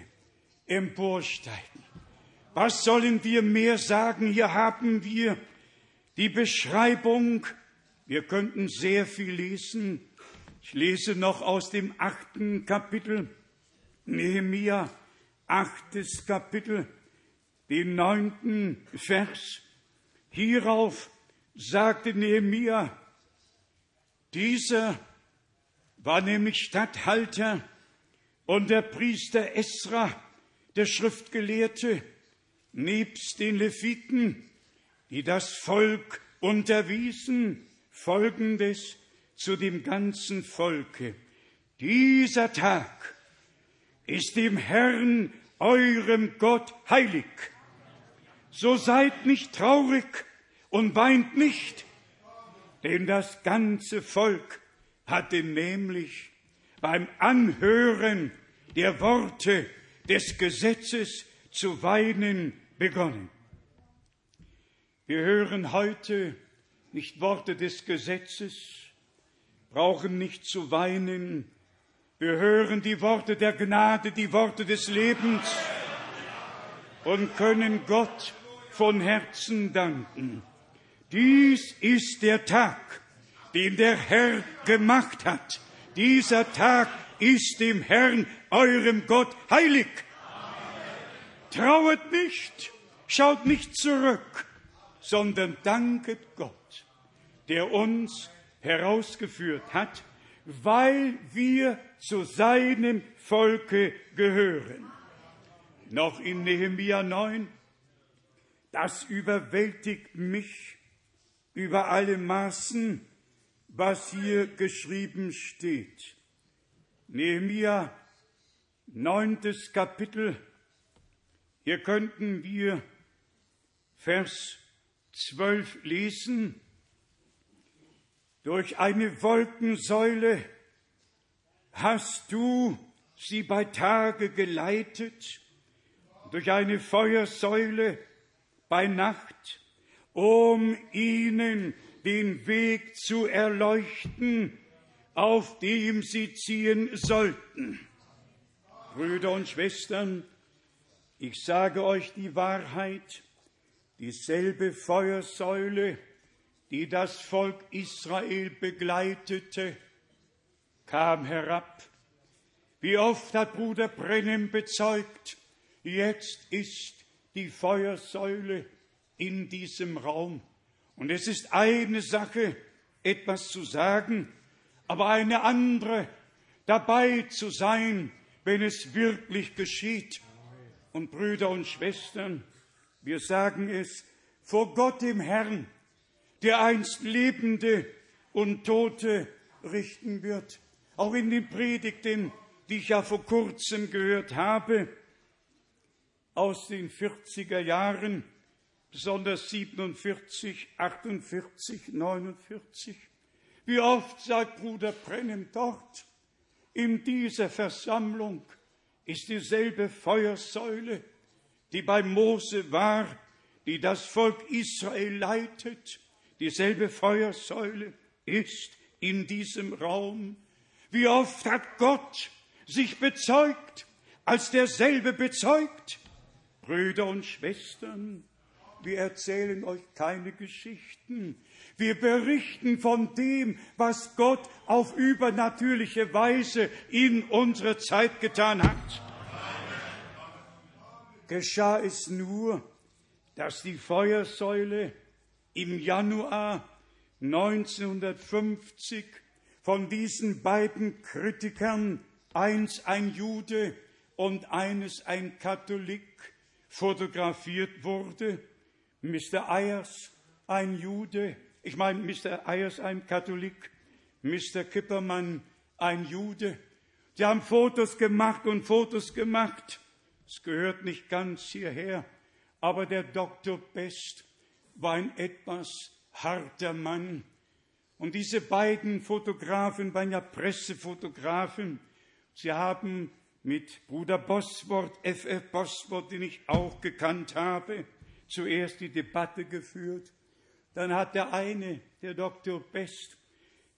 emporsteigen. Was sollen wir mehr sagen? Hier haben wir die Beschreibung. Wir könnten sehr viel lesen. Ich lese noch aus dem achten Kapitel, Nehemia, achtes Kapitel, den neunten Vers. Hierauf sagte Nehemia, dieser war nämlich Statthalter und der Priester Esra, der Schriftgelehrte, nebst den Leviten, die das Volk unterwiesen, folgendes zu dem ganzen Volke. Dieser Tag ist dem Herrn, eurem Gott, heilig. So seid nicht traurig und weint nicht, denn das ganze Volk hatte nämlich beim Anhören der Worte des Gesetzes zu weinen begonnen. Wir hören heute nicht Worte des Gesetzes, brauchen nicht zu weinen. Wir hören die Worte der Gnade, die Worte des Lebens und können Gott von Herzen danken. Dies ist der Tag, den der Herr gemacht hat. Dieser Tag ist dem Herrn, eurem Gott, heilig. Trauet nicht, schaut nicht zurück, sondern danket Gott, der uns herausgeführt hat, weil wir zu seinem Volke gehören. Noch in Nehemia 9, das überwältigt mich über alle Maßen, was hier geschrieben steht. Nehemia, neuntes Kapitel, hier könnten wir Vers 12 lesen. Durch eine Wolkensäule hast du sie bei Tage geleitet, durch eine Feuersäule bei Nacht, um ihnen den Weg zu erleuchten, auf dem sie ziehen sollten. Brüder und Schwestern, ich sage euch die Wahrheit, dieselbe Feuersäule, die das Volk Israel begleitete, kam herab. Wie oft hat Bruder Brennem bezeugt, jetzt ist die Feuersäule in diesem Raum. Und es ist eine Sache, etwas zu sagen, aber eine andere, dabei zu sein, wenn es wirklich geschieht. Und Brüder und Schwestern, wir sagen es vor Gott dem Herrn, der einst Lebende und Tote richten wird. Auch in den Predigten, die ich ja vor kurzem gehört habe, aus den 40er Jahren, besonders 47, 48, 49. Wie oft sagt Bruder Brennem dort, in dieser Versammlung ist dieselbe Feuersäule, die bei Mose war, die das Volk Israel leitet, dieselbe Feuersäule ist in diesem Raum. Wie oft hat Gott sich bezeugt, als derselbe bezeugt. Brüder und Schwestern, wir erzählen euch keine Geschichten. Wir berichten von dem, was Gott auf übernatürliche Weise in unserer Zeit getan hat. Geschah es nur, dass die Feuersäule im Januar 1950 von diesen beiden Kritikern, eins ein Jude und eines ein Katholik, fotografiert wurde. Mr. Ayers, ein Jude, ich meine Mr. Ayers, ein Katholik, Mr. Kippermann, ein Jude. Sie haben Fotos gemacht und Fotos gemacht. Es gehört nicht ganz hierher, aber der Dr. Best war ein etwas harter Mann. Und diese beiden Fotografen waren ja Pressefotografen. Sie haben mit Bruder Bosworth, F.F. Bosworth, den ich auch gekannt habe, zuerst die Debatte geführt. Dann hat der eine, der Dr. Best,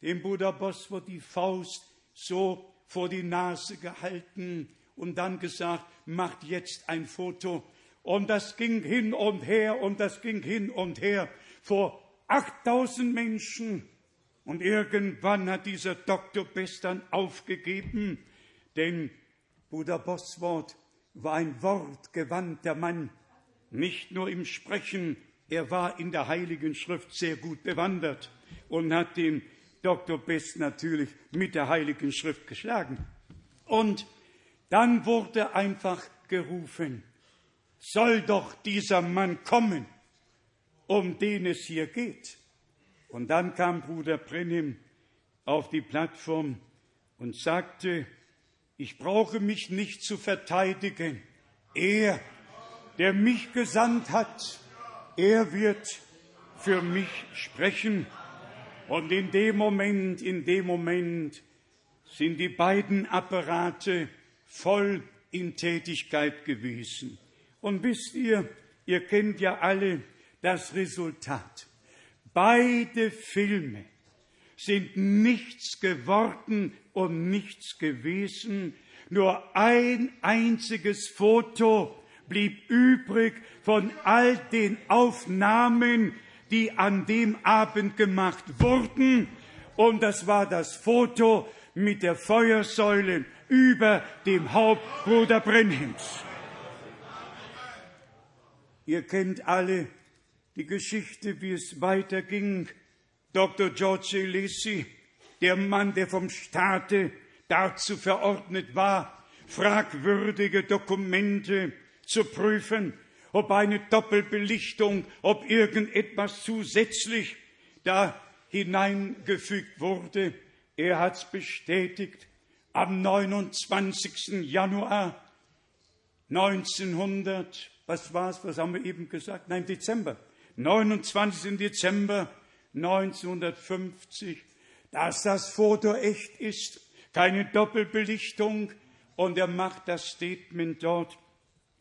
dem Bruder Bosworth die Faust so vor die Nase gehalten und dann gesagt, macht jetzt ein Foto. Und das ging hin und her und das ging hin und her vor 8000 Menschen. Und irgendwann hat dieser Dr. Best dann aufgegeben, denn Bruder Bosworth war ein wortgewandter Mann, nicht nur im Sprechen, er war in der Heiligen Schrift sehr gut bewandert und hat den Dr. Best natürlich mit der Heiligen Schrift geschlagen. Und dann wurde einfach gerufen, soll doch dieser Mann kommen, um den es hier geht. Und dann kam Bruder Brennim auf die Plattform und sagte, ich brauche mich nicht zu verteidigen. Er, der mich gesandt hat, er wird für mich sprechen. Und in dem Moment, in dem Moment sind die beiden Apparate voll in Tätigkeit gewesen. Und wisst ihr, ihr kennt ja alle das Resultat. Beide Filme sind nichts geworden und nichts gewesen. Nur ein einziges Foto blieb übrig von all den Aufnahmen, die an dem Abend gemacht wurden. Und das war das Foto mit der Feuersäule über dem Haupt Bruder Brenhims. Ihr kennt alle die Geschichte, wie es weiterging. Dr. George Lacey, der Mann, der vom Staate dazu verordnet war, fragwürdige Dokumente zu prüfen, ob eine Doppelbelichtung, ob irgendetwas zusätzlich da hineingefügt wurde. Er hat es bestätigt am 29. Januar 1900, was war's, was haben wir eben gesagt? Nein, Dezember. 29. Dezember 1950, dass das Foto echt ist, keine Doppelbelichtung. Und er macht das Statement dort,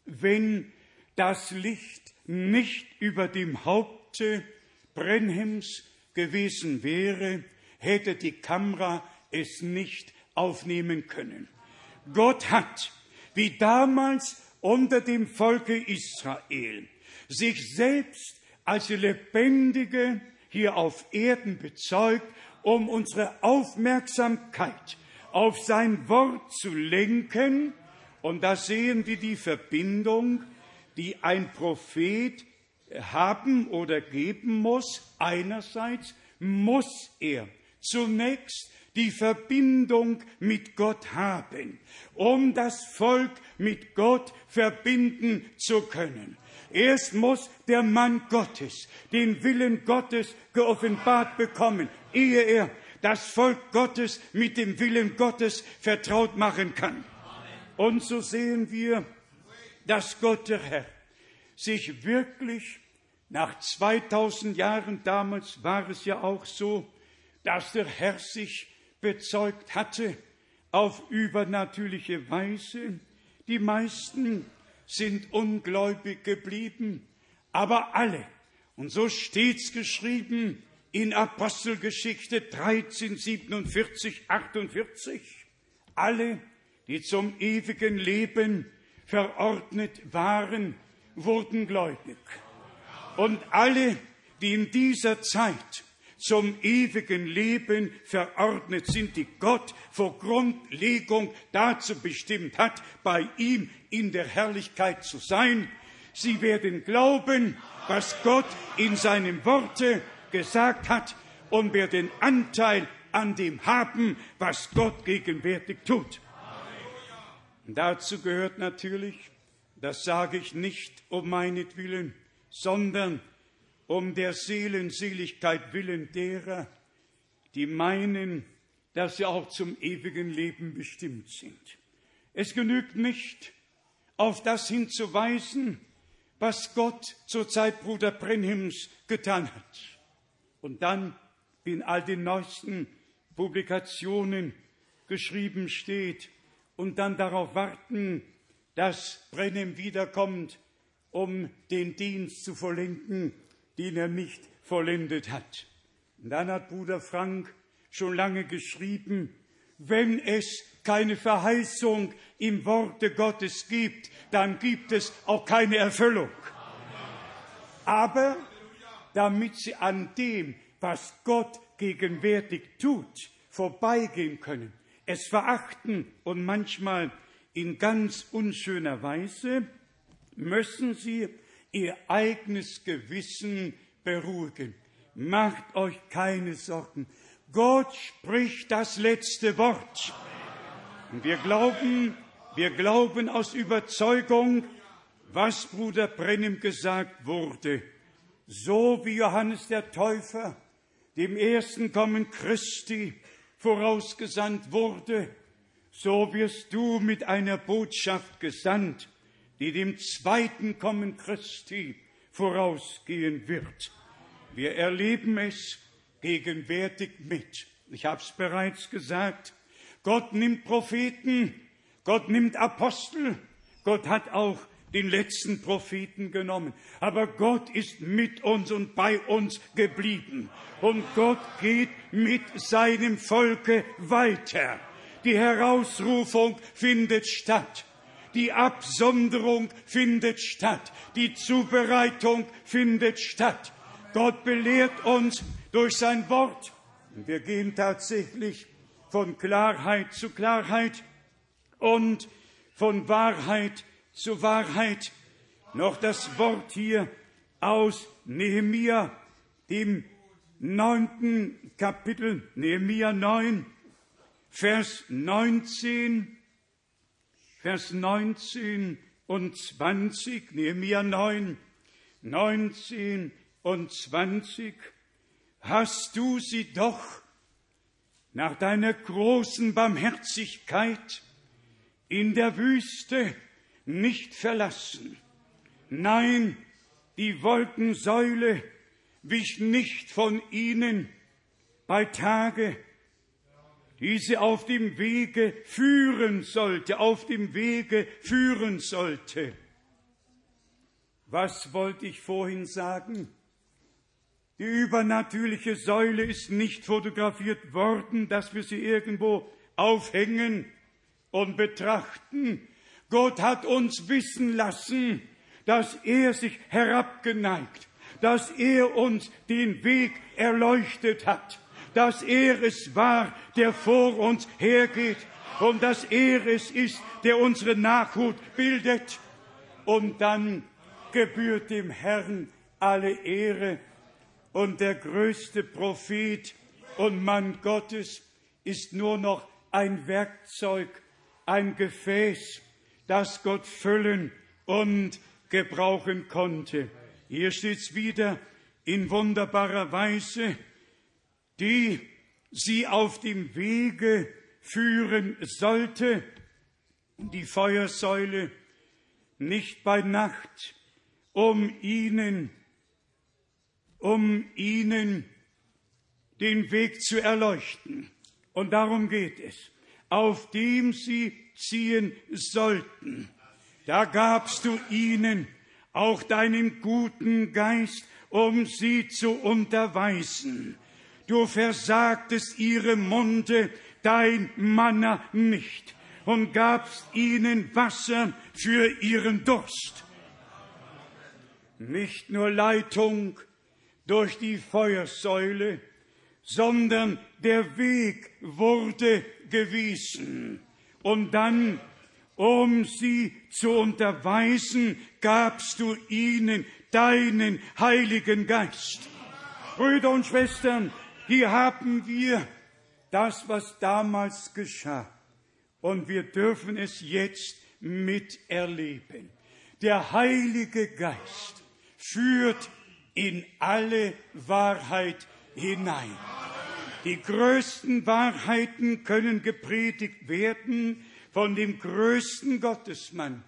wenn das Licht nicht über dem Haupte Brenhems gewesen wäre, hätte die Kamera es nicht aufnehmen können. Gott hat, wie damals unter dem Volke Israel, sich selbst als lebendige hier auf Erden bezeugt, um unsere Aufmerksamkeit auf sein Wort zu lenken. Und da sehen wir die Verbindung, die ein Prophet haben oder geben muss. Einerseits muss er zunächst die Verbindung mit Gott haben, um das Volk mit Gott verbinden zu können. Erst muss der Mann Gottes den Willen Gottes geoffenbart bekommen, ehe er das Volk Gottes mit dem Willen Gottes vertraut machen kann. Und so sehen wir, dass Gott der Herr sich wirklich nach 2000 Jahren, damals war es ja auch so, dass der Herr sich bezeugt hatte auf übernatürliche Weise. Die meisten sind ungläubig geblieben, aber alle, und so steht's geschrieben in Apostelgeschichte 13, 47, 48, alle, die zum ewigen Leben verordnet waren, wurden gläubig. Und alle, die in dieser Zeit zum ewigen Leben verordnet sind, die Gott vor Grundlegung dazu bestimmt hat, bei ihm in der Herrlichkeit zu sein. Sie werden glauben, was Gott in seinem Worte gesagt hat und werden Anteil an dem haben, was Gott gegenwärtig tut. Dazu gehört natürlich, das sage ich nicht um meinetwillen, sondern um der Seelenseligkeit willen derer, die meinen, dass sie auch zum ewigen Leben bestimmt sind. Es genügt nicht, auf das hinzuweisen, was Gott zur Zeit Bruder Brenhims getan hat. Und dann in all den neuesten Publikationen geschrieben steht und dann darauf warten, dass Brenhim wiederkommt, um den Dienst zu vollenden, den er nicht vollendet hat. Und dann hat Bruder Frank schon lange geschrieben, wenn es keine Verheißung im Worte Gottes gibt, dann gibt es auch keine Erfüllung. Aber damit sie an dem, was Gott gegenwärtig tut, vorbeigehen können, es verachten und manchmal in ganz unschöner Weise, müssen sie ihr eigenes Gewissen beruhigen. Macht euch keine Sorgen. Gott spricht das letzte Wort. Und wir glauben, wir glauben aus Überzeugung, was Bruder Brennim gesagt wurde. So wie Johannes der Täufer dem ersten Kommen Christi vorausgesandt wurde, so wirst du mit einer Botschaft gesandt, die dem zweiten Kommen Christi vorausgehen wird. Wir erleben es gegenwärtig mit. Ich habe es bereits gesagt. Gott nimmt Propheten, Gott nimmt Apostel, Gott hat auch den letzten Propheten genommen. Aber Gott ist mit uns und bei uns geblieben. Und Gott geht mit seinem Volke weiter. Die Herausrufung findet statt. Die Absonderung findet statt. Die Zubereitung findet statt. Gott belehrt uns durch sein Wort. Wir gehen tatsächlich von Klarheit zu Klarheit und von Wahrheit zu Wahrheit. Noch das Wort hier aus Nehemia, dem neunten Kapitel, Nehemia 9, Vers 19, Vers 19 und 20, Nehemia 9, 19 und 20, hast du sie doch nach deiner großen Barmherzigkeit in der Wüste nicht verlassen. Nein, die Wolkensäule wich nicht von ihnen bei Tage, die sie auf dem Wege führen sollte, auf dem Wege führen sollte. Was wollte ich vorhin sagen? Die übernatürliche Säule ist nicht fotografiert worden, dass wir sie irgendwo aufhängen und betrachten. Gott hat uns wissen lassen, dass er sich herabgeneigt, dass er uns den Weg erleuchtet hat, dass er es war, der vor uns hergeht und dass er es ist, der unsere Nachhut bildet. Und dann gebührt dem Herrn alle Ehre und der größte Prophet und Mann Gottes ist nur noch ein Werkzeug, ein Gefäß, das Gott füllen und gebrauchen konnte. Hier steht's wieder in wunderbarer Weise, die sie auf dem Wege führen sollte, die Feuersäule nicht bei Nacht, um ihnen um ihnen den Weg zu erleuchten. Und darum geht es, auf dem sie ziehen sollten. Da gabst du ihnen auch deinen guten Geist, um sie zu unterweisen. Du versagtest ihre Munde, dein Manna nicht, und gabst ihnen Wasser für ihren Durst. Nicht nur Leitung, durch die Feuersäule, sondern der Weg wurde gewiesen. Und dann, um sie zu unterweisen, gabst du ihnen deinen Heiligen Geist. Brüder und Schwestern, hier haben wir das, was damals geschah. Und wir dürfen es jetzt miterleben. Der Heilige Geist führt in alle Wahrheit hinein. Die größten Wahrheiten können gepredigt werden von dem größten Gottesmann.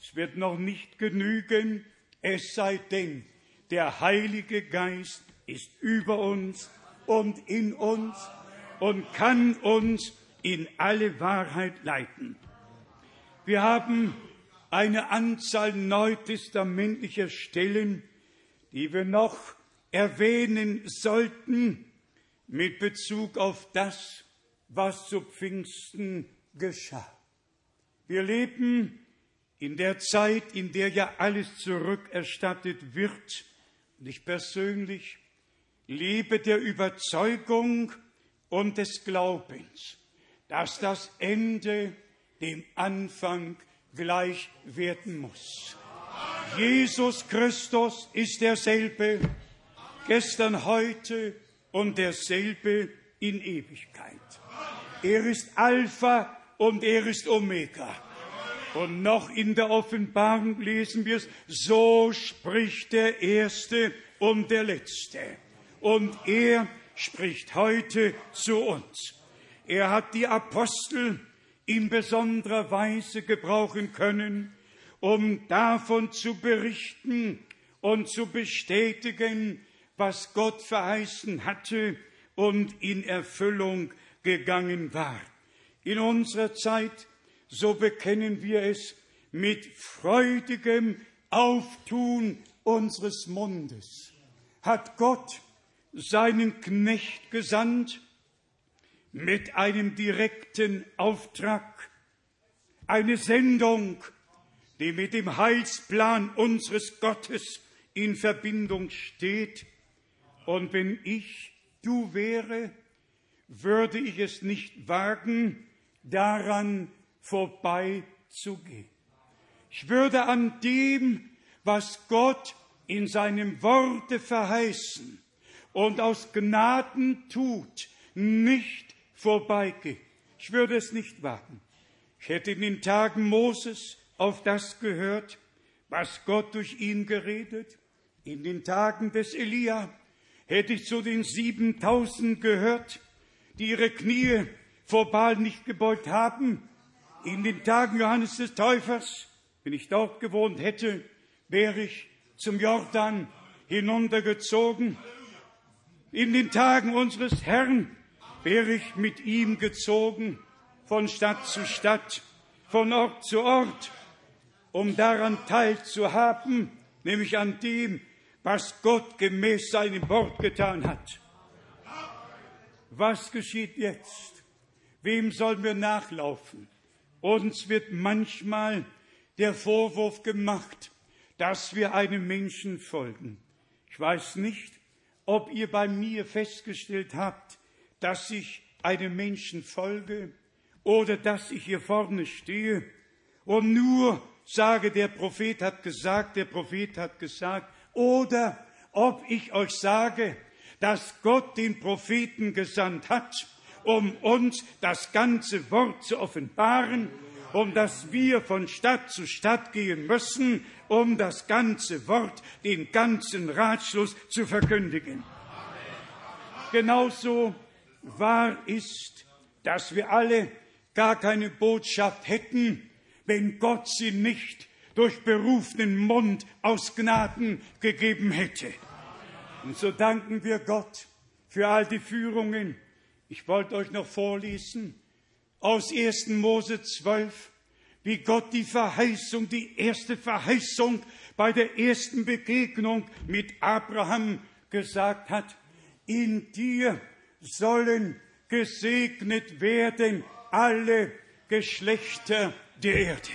Es wird noch nicht genügen, es sei denn, der Heilige Geist ist über uns und in uns und kann uns in alle Wahrheit leiten. Wir haben eine Anzahl neutestamentlicher Stellen, die wir noch erwähnen sollten mit Bezug auf das, was zu Pfingsten geschah. Wir leben in der Zeit, in der ja alles zurückerstattet wird. Und ich persönlich lebe der Überzeugung und des Glaubens, dass das Ende dem Anfang gleich werden muss. Jesus Christus ist derselbe, gestern, heute und derselbe in Ewigkeit. Er ist Alpha und er ist Omega. Und noch in der Offenbarung lesen wir es, so spricht der Erste und der Letzte. Und er spricht heute zu uns. Er hat die Apostel in besonderer Weise gebrauchen können, um davon zu berichten und zu bestätigen, was Gott verheißen hatte und in Erfüllung gegangen war. In unserer Zeit, so bekennen wir es, mit freudigem Auftun unseres Mundes hat Gott seinen Knecht gesandt mit einem direkten Auftrag, eine Sendung, die mit dem Heilsplan unseres Gottes in Verbindung steht. Und wenn ich du wäre, würde ich es nicht wagen, daran vorbeizugehen. Ich würde an dem, was Gott in seinem Worte verheißen und aus Gnaden tut, nicht vorbeigehen. Ich würde es nicht wagen. Ich hätte in den Tagen Moses auf das gehört, was Gott durch ihn geredet. In den Tagen des Elia hätte ich zu den 7000 gehört, die ihre Knie vor Baal nicht gebeugt haben. In den Tagen Johannes des Täufers, wenn ich dort gewohnt hätte, wäre ich zum Jordan hinuntergezogen. In den Tagen unseres Herrn wäre ich mit ihm gezogen von Stadt zu Stadt, von Ort zu Ort, um daran teilzuhaben, nämlich an dem, was Gott gemäß seinem Wort getan hat. Was geschieht jetzt? Wem sollen wir nachlaufen? Uns wird manchmal der Vorwurf gemacht, dass wir einem Menschen folgen. Ich weiß nicht, ob ihr bei mir festgestellt habt, dass ich einem Menschen folge oder dass ich hier vorne stehe. Und nur sage, der Prophet hat gesagt, der Prophet hat gesagt, oder ob ich euch sage, dass Gott den Propheten gesandt hat, um uns das ganze Wort zu offenbaren, um dass wir von Stadt zu Stadt gehen müssen, um das ganze Wort, den ganzen Ratschluss zu verkündigen. Genauso wahr ist, dass wir alle gar keine Botschaft hätten, wenn Gott sie nicht durch berufenen Mund aus Gnaden gegeben hätte. Und so danken wir Gott für all die Führungen. Ich wollte euch noch vorlesen aus 1. Mose 12, wie Gott die Verheißung, die erste Verheißung bei der ersten Begegnung mit Abraham gesagt hat. In dir sollen gesegnet werden alle Geschlechter der Erde.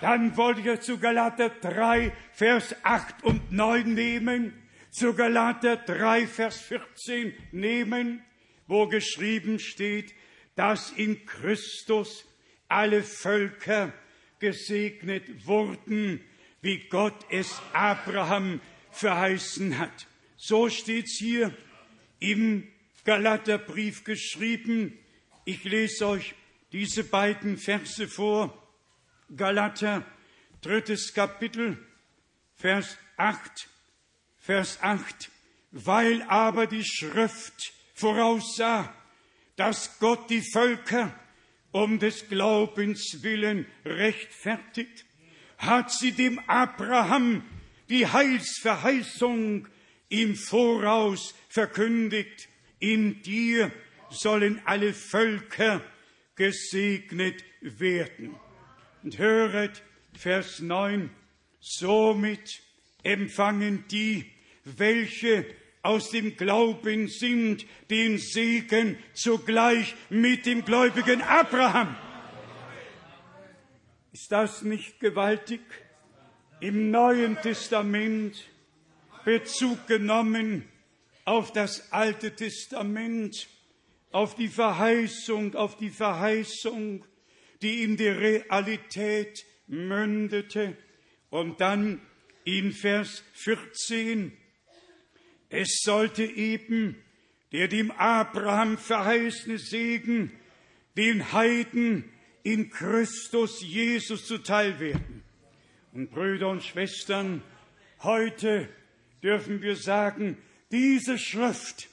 Dann wollte ich zu Galater 3, Vers 8 und 9 nehmen, zu Galater 3, Vers 14 nehmen, wo geschrieben steht, dass in Christus alle Völker gesegnet wurden, wie Gott es Abraham verheißen hat. So steht's hier im Galaterbrief geschrieben. Ich lese euch diese beiden Verse vor. Galater, drittes Kapitel, Vers 8, Vers 8. Weil aber die Schrift voraussah, dass Gott die Völker um des Glaubens willen rechtfertigt, hat sie dem Abraham die Heilsverheißung im Voraus verkündigt. In dir sollen alle Völker gesegnet werden. Und höret Vers 9, somit empfangen die, welche aus dem Glauben sind, den Segen zugleich mit dem gläubigen Abraham. Ist das nicht gewaltig? Im Neuen Testament Bezug genommen auf das Alte Testament, auf die Verheißung, auf die Verheißung, die in die Realität mündete. Und dann in Vers 14, es sollte eben der dem Abraham verheißene Segen den Heiden in Christus Jesus zuteil werden. Und Brüder und Schwestern, heute dürfen wir sagen, diese Schrift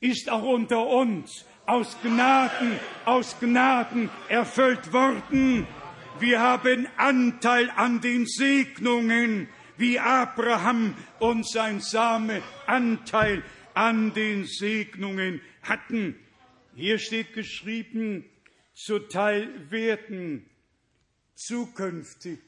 ist auch unter uns aus Gnaden, aus Gnaden erfüllt worden. Wir haben Anteil an den Segnungen, wie Abraham und sein Same Anteil an den Segnungen hatten. Hier steht geschrieben, zuteil werden zukünftig.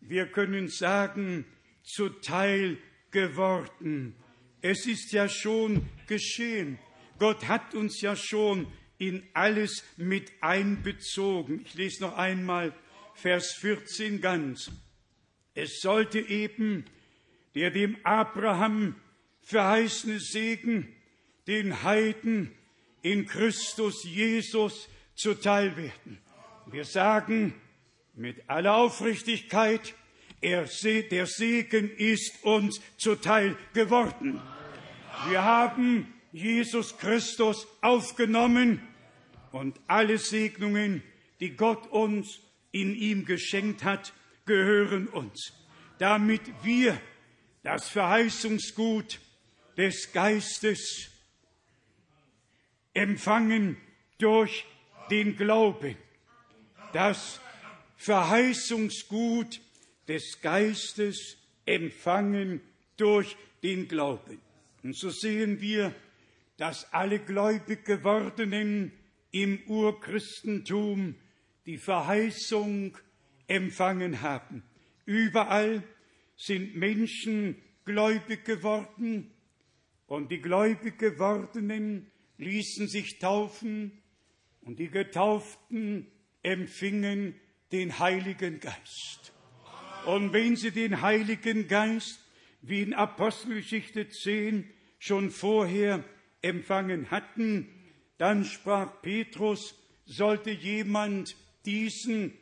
Wir können sagen, zuteil geworden. Es ist ja schon geschehen. Gott hat uns ja schon in alles mit einbezogen. Ich lese noch einmal Vers 14 ganz. Es sollte eben der dem Abraham verheißene Segen den Heiden in Christus Jesus zuteil werden. Wir sagen mit aller Aufrichtigkeit, er, der Segen ist uns zuteil geworden. Wir haben Jesus Christus aufgenommen und alle Segnungen, die Gott uns in ihm geschenkt hat, gehören uns, damit wir das Verheißungsgut des Geistes empfangen durch den Glauben. Das Verheißungsgut des Geistes empfangen durch den Glauben. Und so sehen wir, dass alle gläubig gewordenen im Urchristentum die Verheißung empfangen haben. Überall sind Menschen gläubig geworden und die gläubig gewordenen ließen sich taufen und die Getauften empfingen den Heiligen Geist. Und wenn sie den Heiligen Geist, wie in Apostelgeschichte 10 schon vorher empfangen hatten, dann sprach Petrus, sollte jemand diesen,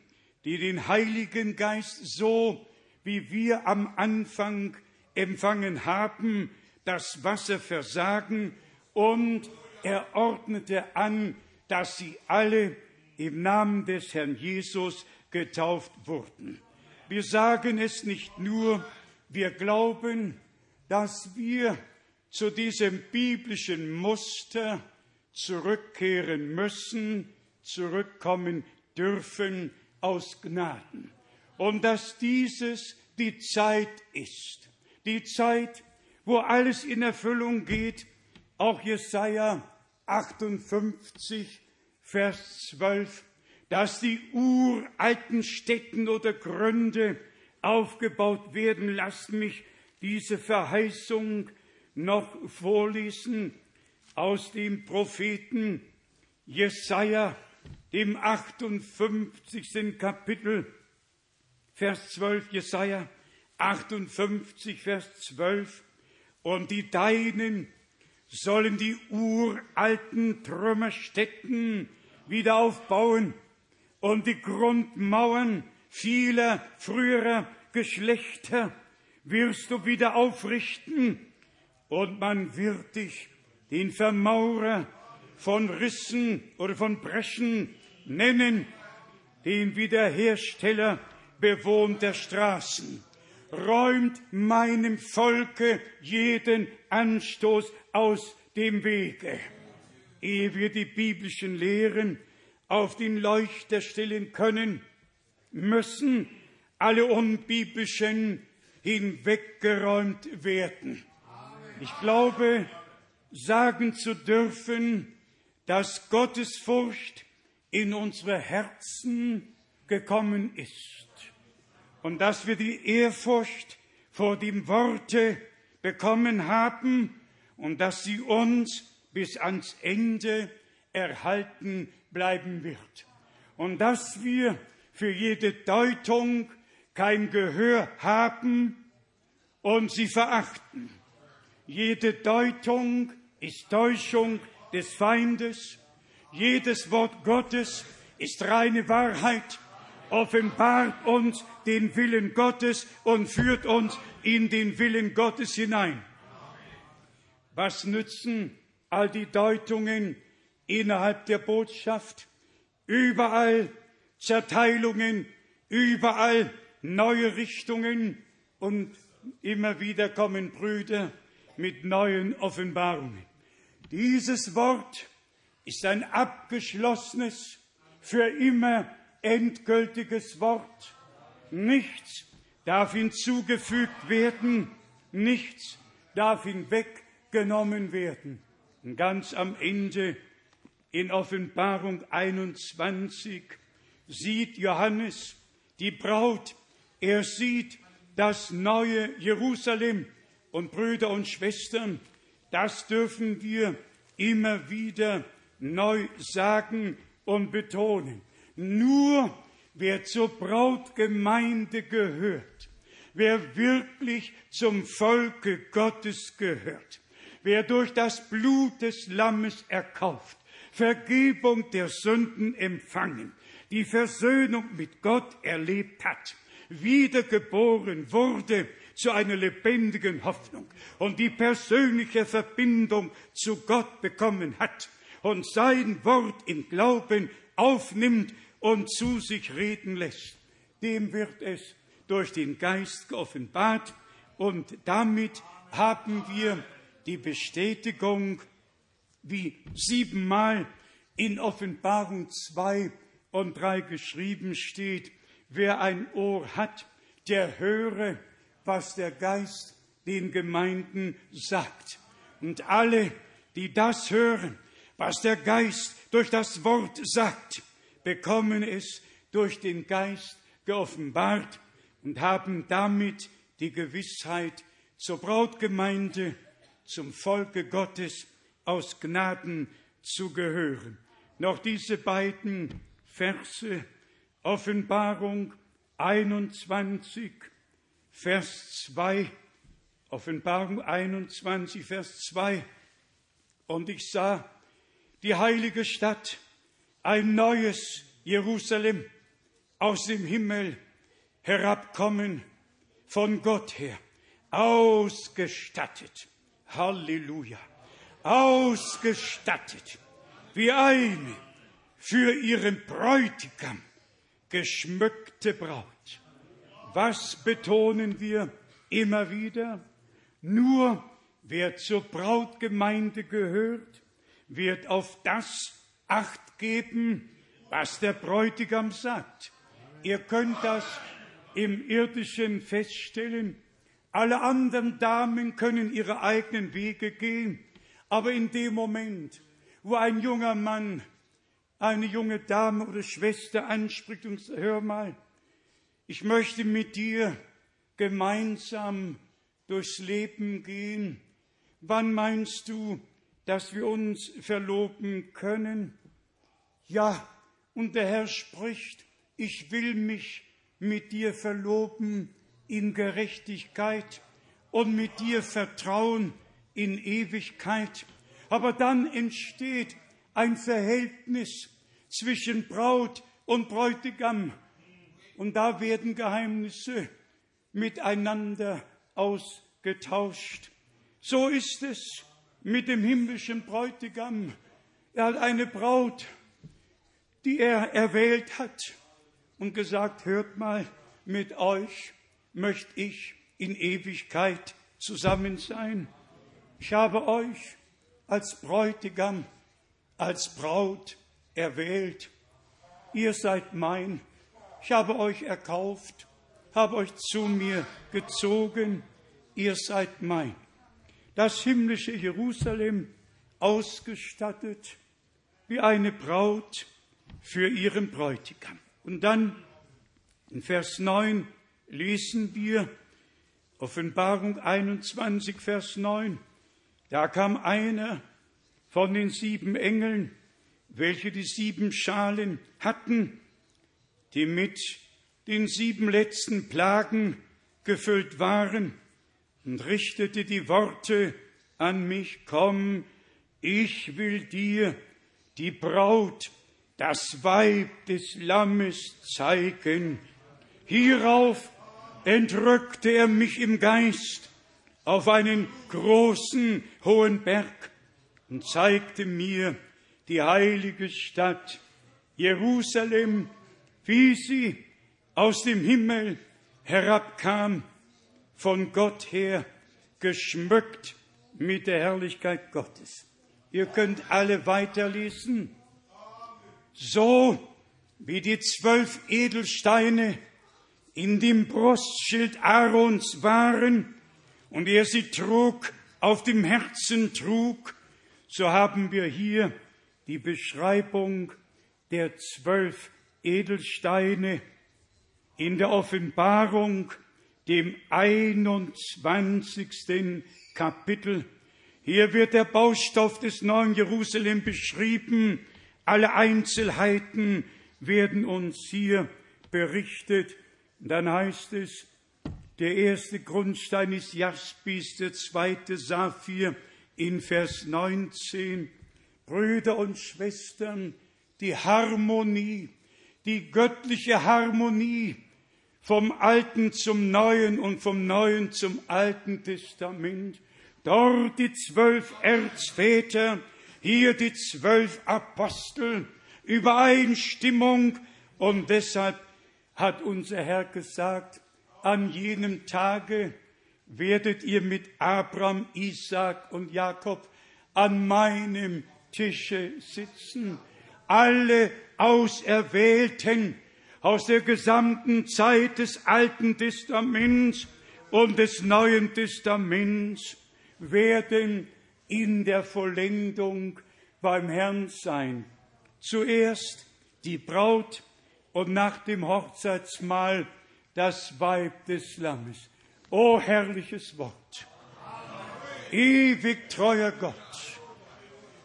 die den Heiligen Geist so wie wir am Anfang empfangen haben, das Wasser versagen und er ordnete an, dass sie alle im Namen des Herrn Jesus getauft wurden. Wir sagen es nicht nur, wir glauben, dass wir zu diesem biblischen Muster zurückkehren müssen, zurückkommen dürfen aus Gnaden und dass dieses die Zeit ist. Die Zeit, wo alles in Erfüllung geht. Auch Jesaja 58, Vers 12, dass die uralten Städten oder Gründe aufgebaut werden. Lasst mich diese Verheißung noch vorlesen aus dem Propheten Jesaja, dem 58. Kapitel. Vers 12, Jesaja 58, Vers 12. Und die Deinen sollen die uralten Trümmerstätten wieder aufbauen und die Grundmauern vieler früherer Geschlechter wirst du wieder aufrichten und man wird dich den Vermaurer von Rissen oder von Breschen nennen, den Wiederhersteller bewohnter Straßen. Räumt meinem Volke jeden Anstoß aus dem Wege. Ehe wir die biblischen Lehren auf den Leuchter stellen können, müssen alle unbiblischen hinweggeräumt werden. Ich glaube, sagen zu dürfen, dass Gottes Furcht in unsere Herzen gekommen ist und dass wir die Ehrfurcht vor dem Worte bekommen haben und dass sie uns bis ans Ende erhalten bleiben wird. Und dass wir für jede Deutung kein Gehör haben und sie verachten. Jede Deutung ist Täuschung des Feindes. Jedes Wort Gottes ist reine Wahrheit, offenbart uns den Willen Gottes und führt uns in den Willen Gottes hinein. Was nützen all die Deutungen innerhalb der Botschaft? Überall Zerteilungen, überall neue Richtungen und immer wieder kommen Brüder mit neuen Offenbarungen. Dieses Wort ist ein abgeschlossenes, für immer endgültiges Wort. Nichts darf hinzugefügt werden, nichts darf hinweggenommen werden. Und ganz am Ende in Offenbarung 21 sieht Johannes die Braut, er sieht das neue Jerusalem und Brüder und Schwestern, das dürfen wir immer wieder neu sagen und betonen. Nur wer zur Brautgemeinde gehört, wer wirklich zum Volke Gottes gehört, wer durch das Blut des Lammes erkauft, Vergebung der Sünden empfangen, die Versöhnung mit Gott erlebt hat, wiedergeboren wurde zu einer lebendigen Hoffnung und die persönliche Verbindung zu Gott bekommen hat und sein Wort im Glauben aufnimmt und zu sich reden lässt, dem wird es durch den Geist geoffenbart und damit haben wir die Bestätigung, wie siebenmal in Offenbarung zwei und drei geschrieben steht, wer ein Ohr hat, der höre, was der Geist den Gemeinden sagt. Und alle, die das hören, was der Geist durch das Wort sagt, bekommen es durch den Geist geoffenbart und haben damit die Gewissheit zur Brautgemeinde, zum Volke Gottes aus Gnaden zu gehören. Noch diese beiden Verse, Offenbarung 21, Vers 2, Offenbarung 21, Vers 2. Und ich sah die heilige Stadt, ein neues Jerusalem aus dem Himmel herabkommen von Gott her, ausgestattet. Halleluja. Ausgestattet wie eine für ihren Bräutigam geschmückte Braut. Was betonen wir immer wieder? Nur wer zur Brautgemeinde gehört, wird auf das Acht geben, was der Bräutigam sagt. Ihr könnt das im irdischen feststellen. Alle anderen Damen können ihre eigenen Wege gehen, aber in dem Moment, wo ein junger Mann eine junge Dame oder Schwester anspricht und sagt, hör mal, ich möchte mit dir gemeinsam durchs Leben gehen. Wann meinst du, dass wir uns verloben können? Ja, und der Herr spricht, ich will mich mit dir verloben in Gerechtigkeit und mit dir vertrauen in Ewigkeit. Aber dann entsteht ein Verhältnis zwischen Braut und Bräutigam. Und da werden Geheimnisse miteinander ausgetauscht. So ist es mit dem himmlischen Bräutigam. Er hat eine Braut, die er erwählt hat und gesagt, hört mal, mit euch möchte ich in Ewigkeit zusammen sein. Ich habe euch als Bräutigam, als Braut erwählt. Ihr seid mein ich habe euch erkauft, habe euch zu mir gezogen, ihr seid mein. Das himmlische Jerusalem ausgestattet wie eine Braut für ihren Bräutigam. Und dann in Vers 9 lesen wir Offenbarung 21, Vers 9. Da kam einer von den sieben Engeln, welche die sieben Schalen hatten, die mit den sieben letzten Plagen gefüllt waren, und richtete die Worte an mich, komm, ich will dir die Braut, das Weib des Lammes zeigen. Hierauf entrückte er mich im Geist auf einen großen hohen Berg und zeigte mir die heilige Stadt Jerusalem, wie sie aus dem Himmel herabkam, von Gott her, geschmückt mit der Herrlichkeit Gottes. Ihr könnt alle weiterlesen. So wie die zwölf Edelsteine in dem Brustschild Aarons waren und er sie trug, auf dem Herzen trug, so haben wir hier die Beschreibung der zwölf Edelsteine in der Offenbarung, dem 21. Kapitel. Hier wird der Baustoff des neuen Jerusalem beschrieben. Alle Einzelheiten werden uns hier berichtet. Dann heißt es, der erste Grundstein ist Jaspis, der zweite Saphir in Vers 19. Brüder und Schwestern, die Harmonie, die göttliche Harmonie vom Alten zum Neuen und vom Neuen zum Alten Testament. Dort die zwölf Erzväter, hier die zwölf Apostel, Übereinstimmung und deshalb hat unser Herr gesagt, an jenem Tage werdet ihr mit Abraham, Isaac und Jakob an meinem Tische sitzen. Alle Auserwählten aus der gesamten Zeit des Alten Testaments und des Neuen Testaments werden in der Vollendung beim Herrn sein. Zuerst die Braut und nach dem Hochzeitsmahl das Weib des Lammes. O herrliches Wort. Ewig treuer Gott,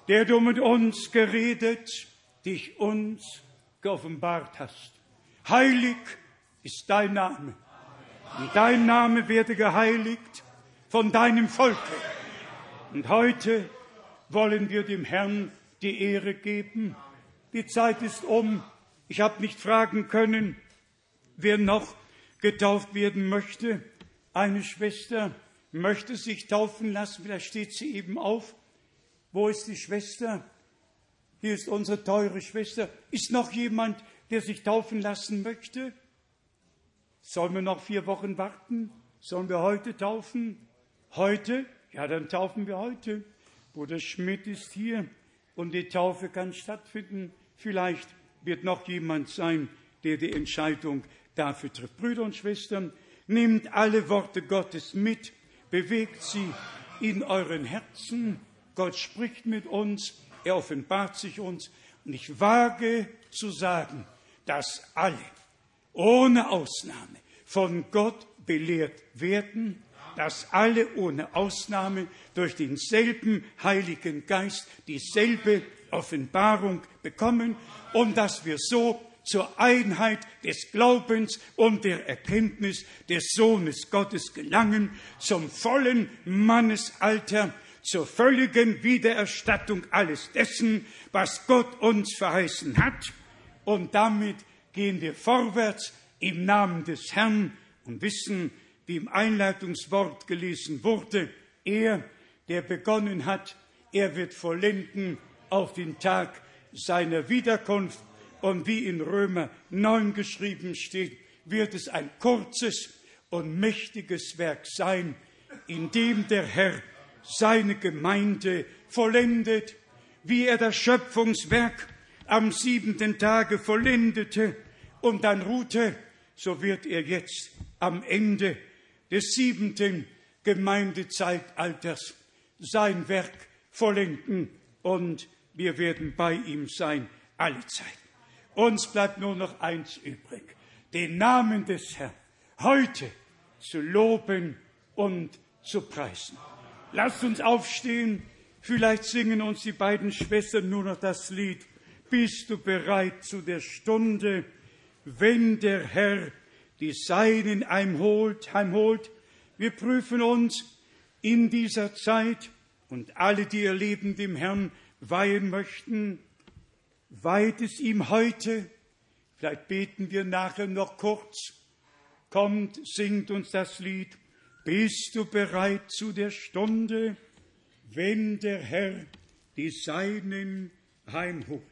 der du mit uns geredet, dich uns geoffenbart hast. Heilig ist dein Name. Und dein Name werde geheiligt von deinem Volke. Und heute wollen wir dem Herrn die Ehre geben. Die Zeit ist um. Ich habe nicht fragen können, wer noch getauft werden möchte. Eine Schwester möchte sich taufen lassen. Vielleicht steht sie eben auf. Wo ist die Schwester? Hier ist unsere teure Schwester. Ist noch jemand, der sich taufen lassen möchte? Sollen wir noch vier Wochen warten? Sollen wir heute taufen? Heute? Ja, dann taufen wir heute. Bruder Schmidt ist hier und die Taufe kann stattfinden. Vielleicht wird noch jemand sein, der die Entscheidung dafür trifft. Brüder und Schwestern, nehmt alle Worte Gottes mit, bewegt sie in euren Herzen. Gott spricht mit uns, er offenbart sich uns. Und ich wage zu sagen, dass alle ohne Ausnahme von Gott belehrt werden, dass alle ohne Ausnahme durch denselben Heiligen Geist dieselbe Offenbarung bekommen und dass wir so zur Einheit des Glaubens und der Erkenntnis des Sohnes Gottes gelangen, zum vollen Mannesalter, zur völligen Wiedererstattung alles dessen, was Gott uns verheißen hat. Und damit gehen wir vorwärts im Namen des Herrn und wissen, wie im Einleitungswort gelesen wurde, er, der begonnen hat, er wird vollenden auf den Tag seiner Wiederkunft. Und wie in Römer 9 geschrieben steht, wird es ein kurzes und mächtiges Werk sein, in dem der Herr seine Gemeinde vollendet, wie er das Schöpfungswerk am siebenten Tage vollendete und dann ruhte, so wird er jetzt am Ende des siebenten Gemeindezeitalters sein Werk vollenden und wir werden bei ihm sein alle Zeit. Uns bleibt nur noch eins übrig, den Namen des Herrn heute zu loben und zu preisen. Lasst uns aufstehen, vielleicht singen uns die beiden Schwestern nur noch das Lied. Bist du bereit zu der Stunde, wenn der Herr die Seinen heimholt, heimholt. Wir prüfen uns in dieser Zeit und alle, die ihr Leben dem Herrn weihen möchten, weiht es ihm heute. Vielleicht beten wir nachher noch kurz. Kommt, singt uns das Lied. Bist du bereit zu der Stunde, wenn der Herr die Seinen heimholt?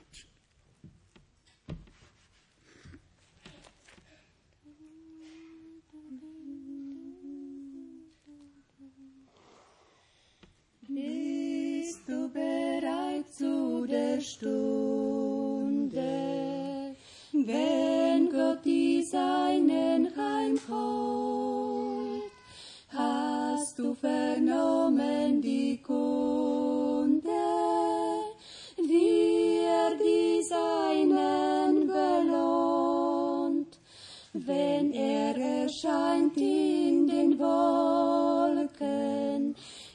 Bist du bereit zu der Stunde, wenn Gott die Seinen heimholt? Du vernommen die Kunde, wie er die Seinen belohnt, wenn er erscheint in den Wolken?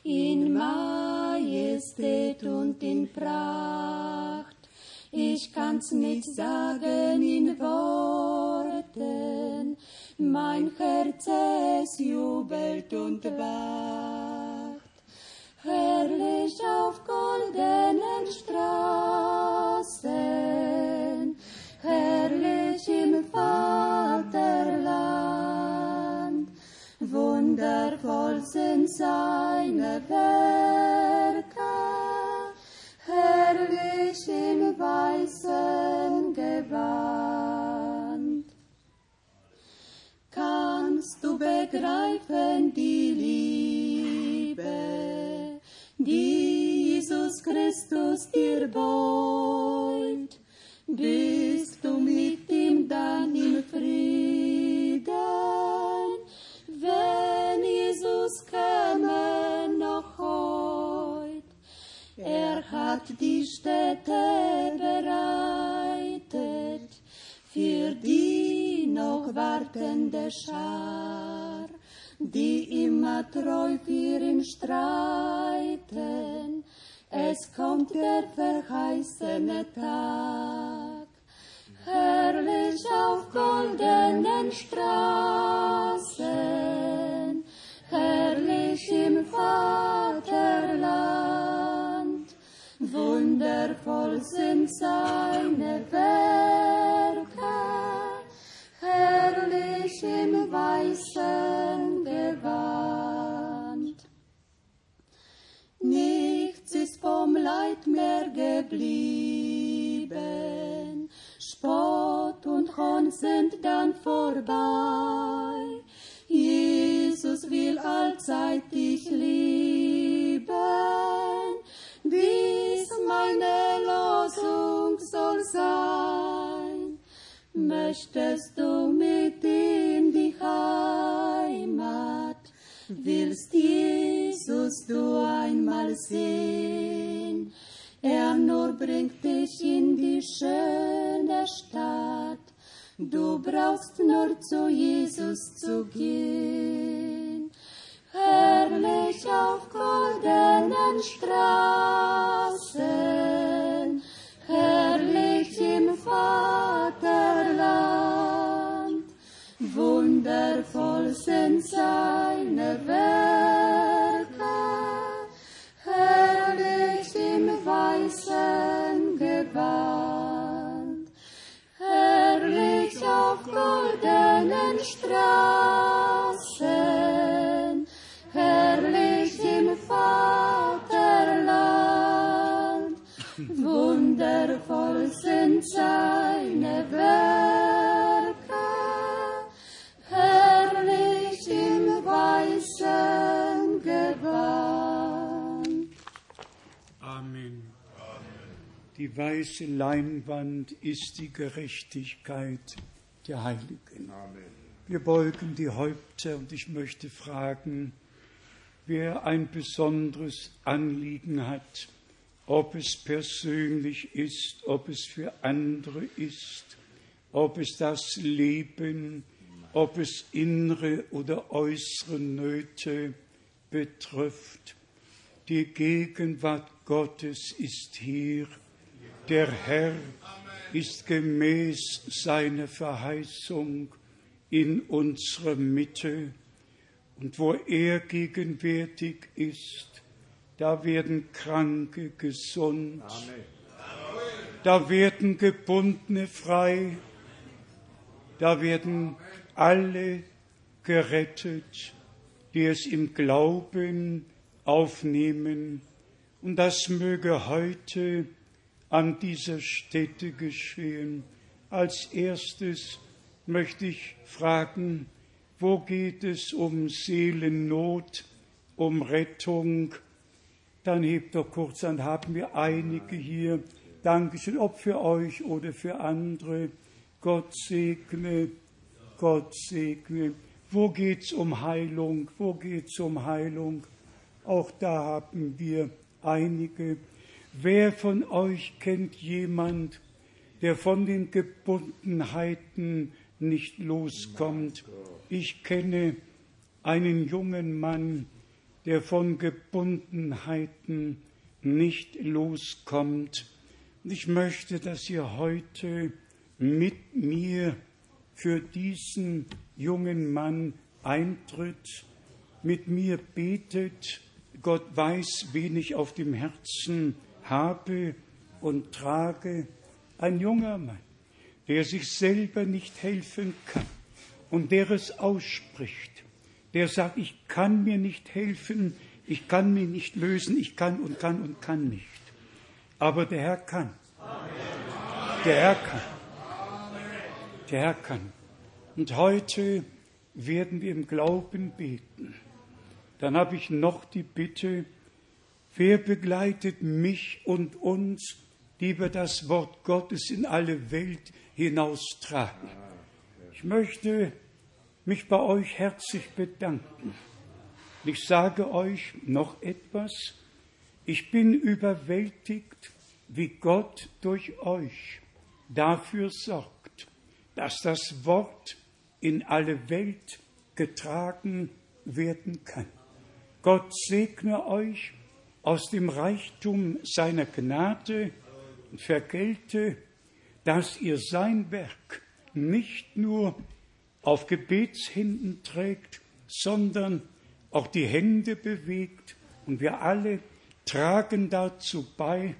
in Majestät und in Pracht. Ich kann's nicht sagen in Worten, mein Herz es jubelt und wacht. Herrlich auf goldenen Straßen, herrlich im Vaterland, wundervoll sind seine Werke, herrlich im weißen Gewand. Kannst du begreifen die Liebe, die Jesus Christus dir beut? Bist du mit ihm dann im wartende Schar, die immer treu für ihn streiten. Es kommt der verheißene Tag herrlich auf goldenen Straßen, herrlich im Vaterland. Wundervoll sind seine Werke, im weißen Gewand. Nichts ist vom Leid mehr geblieben, Spott und Hohn sind dann vorbei. Jesus will allzeit dich lieben, dies meine Losung soll sein. Möchtest du mit die Heimat, willst Jesus du einmal sehen, er nur bringt dich in die schöne Stadt. Du brauchst nur zu Jesus zu gehen. Herrlich auf goldenen Straßen, herrlich im Vaterland. Wundervoll sind seine Werke. Herrlich im weißen Gewand, herrlich auf goldenen Straßen, herrlich im Vaterland, wundervoll sind seine Werke, Die weiße Leinwand ist die Gerechtigkeit der Heiligen. Wir beugen die Häupter und ich möchte fragen, wer ein besonderes Anliegen hat, ob es persönlich ist, ob es für andere ist, ob es das Leben, ob es innere oder äußere Nöte betrifft. Die Gegenwart Gottes ist hier. Der Herr ist gemäß seiner Verheißung in unserer Mitte. Und wo er gegenwärtig ist, da werden Kranke gesund, da werden Gebundene frei, da werden alle gerettet, die es im Glauben aufnehmen. Und das möge heute an dieser Stätte geschehen. Als erstes möchte ich fragen, wo geht es um Seelennot, um Rettung? Dann hebt doch kurz an, haben wir einige hier. Dankeschön, ob für euch oder für andere. Gott segne, Gott segne. Wo geht's um Heilung? Wo geht's um Heilung? Auch da haben wir einige. Wer von euch kennt jemand, der von den Gebundenheiten nicht loskommt? Ich kenne einen jungen Mann, der von Gebundenheiten nicht loskommt. Ich möchte, dass ihr heute mit mir für diesen jungen Mann eintritt, mit mir betet. Gott weiß, wen ich auf dem Herzen habe und trage. Ein junger Mann, der sich selber nicht helfen kann und der es ausspricht, der sagt, ich kann mir nicht helfen, ich kann mich nicht lösen, ich kann und kann und kann nicht. Aber der Herr kann. Der Herr kann. Der Herr kann. Und heute werden wir im Glauben beten. Dann habe ich noch die Bitte, wer begleitet mich und uns, die wir das Wort Gottes in alle Welt hinaustragen. Ich möchte mich bei euch herzlich bedanken. Ich sage euch noch etwas. Ich bin überwältigt, wie Gott durch euch dafür sorgt, dass das Wort in alle Welt getragen werden kann. Gott segne euch aus dem Reichtum seiner Gnade vergelte, dass ihr sein Werk nicht nur auf Gebetshänden trägt, sondern auch die Hände bewegt und wir alle tragen dazu bei,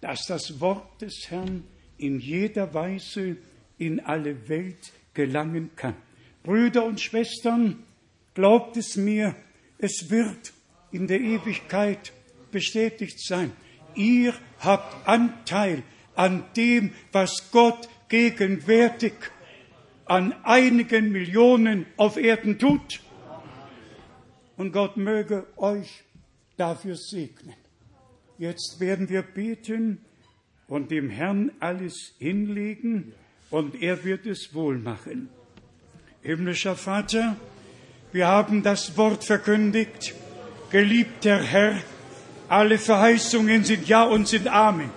dass das Wort des Herrn in jeder Weise in alle Welt gelangen kann. Brüder und Schwestern, glaubt es mir, es wird in der Ewigkeit bestätigt sein. Ihr habt Anteil an dem, was Gott gegenwärtig an einigen Millionen auf Erden tut. Und Gott möge euch dafür segnen. Jetzt werden wir beten und dem Herrn alles hinlegen und er wird es wohl machen. Himmlischer Vater, wir haben das Wort verkündigt. Geliebter Herr, alle Verheißungen sind Ja und sind Amen.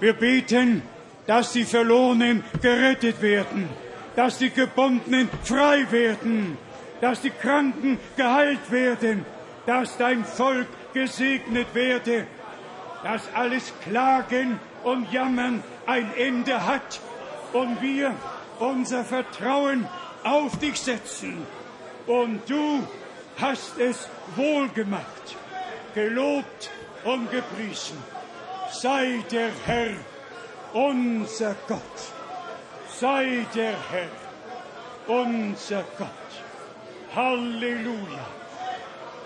Wir beten, dass die Verlorenen gerettet werden, dass die Gebundenen frei werden, dass die Kranken geheilt werden, dass dein Volk gesegnet werde, dass alles Klagen und Jammern ein Ende hat und wir unser Vertrauen auf dich setzen. Und du hast es wohlgemacht, gelobt und gepriesen. Sei der Herr, unser Gott. Sei der Herr, unser Gott. Halleluja.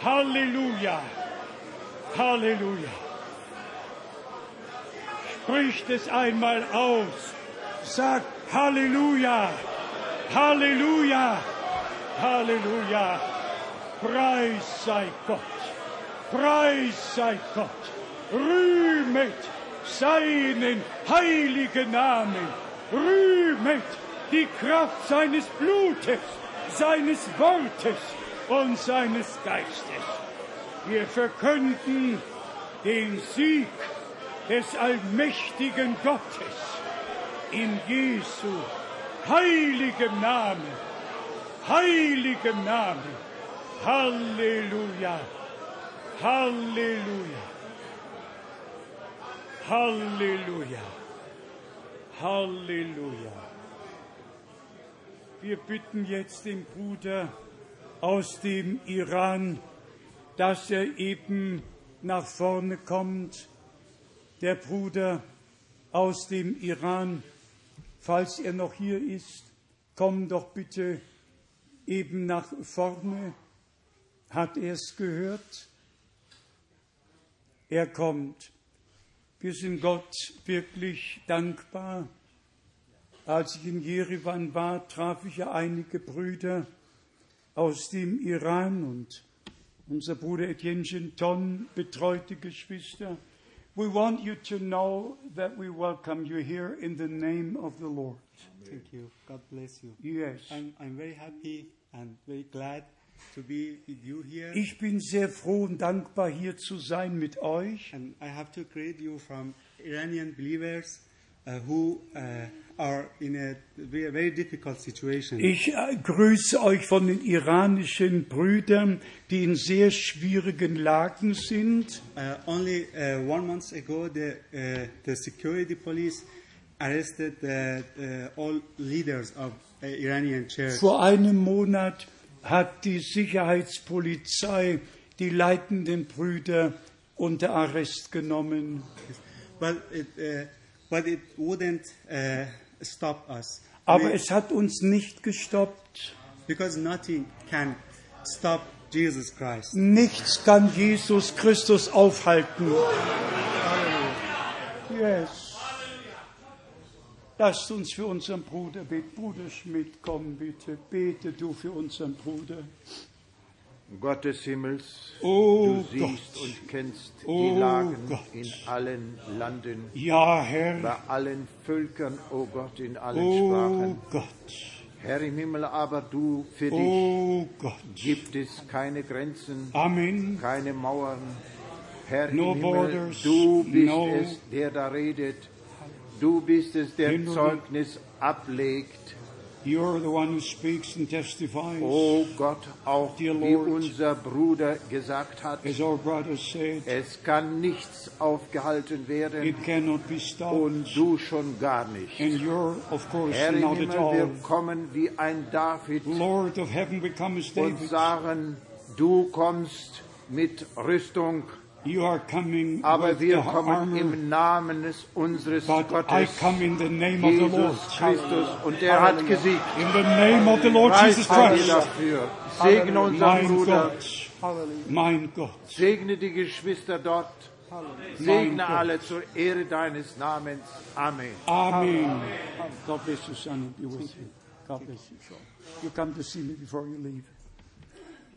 Halleluja. Halleluja. Spricht es einmal aus. Sag Halleluja. Halleluja. Halleluja. Preis sei Gott. Preis sei Gott. Rühmet seinen heiligen Namen. Rühmet die Kraft seines Blutes, seines Wortes und seines Geistes. Wir verkünden den Sieg des allmächtigen Gottes in Jesu heiligem Namen. Heiligem Namen. Halleluja. Halleluja. Halleluja. Halleluja. Wir bitten jetzt den Bruder aus dem Iran, dass er eben nach vorne kommt. Der Bruder aus dem Iran, falls er noch hier ist, komm doch bitte eben nach vorne. Hat er es gehört? Er kommt. Wir sind Gott wirklich dankbar. Als ich in Jerewan war, traf ich ja einige Brüder aus dem Iran und unser Bruder Etienne Genton betreute Geschwister. We want you to know that we welcome you here in the name of the Lord. Thank you. God bless you. Yes. I'm, I'm very happy and very glad Ich bin sehr froh und dankbar, hier zu sein mit euch. and I have to greet you from Iranian believers uh, who uh, are in a very, very difficult situation. Ich äh, grüße euch von den iranischen Brüdern, die in sehr schwierigen Lagen sind. Uh, only uh, one month ago, the, uh, the security police arrested uh, all leaders of Iranian church. Vor einem Monat hat die Sicherheitspolizei die leitenden Brüder unter Arrest genommen. But it, uh, but it wouldn't uh, stop us. Aber We- es hat uns nicht gestoppt. because nothing can stop Jesus Christ. Nichts kann Jesus Christus aufhalten. Yes. Lasst uns für unseren Bruder beten. Bruder Schmidt, komm bitte. Bete du für unseren Bruder. Gott des Himmels, Oh du siehst Gott. und kennst Oh die Lagen Gott. in allen Landen, Ja, Herr. bei allen Völkern, o Gott, in allen Oh Sprachen. Gott. Herr im Himmel, aber du, für dich Oh Gott. gibt es keine Grenzen, Amen. keine Mauern. Herr No im Himmel, borders, du bist no- es, der da redet. Du bist es, der Zeugnis ablegt. You're the one who speaks and testifies. O Gott, auch Dear wie Lord. unser Bruder gesagt hat, As our brother said, es kann nichts aufgehalten werden it cannot be stopped. und du schon gar nicht. And you're, of course, Herr im not at Himmel, all. wir kommen wie ein David Lord of heaven, we come as und David. sagen, du kommst mit Rüstung, aber with wir the kommen armor, im Namen des unseres but I Gottes, come in the name of the Lord. Jesus Christus, und er hat gesiegt. In the name of the Lord Jesus Christ. dafür. Segne unseren Bruder, Gott. Mein Gott. segne die Geschwister dort, segne Gott. alle zur Ehre deines Namens. Amen. Amen. God bless you, son, be with you. God bless you, son. You come to see me before you leave.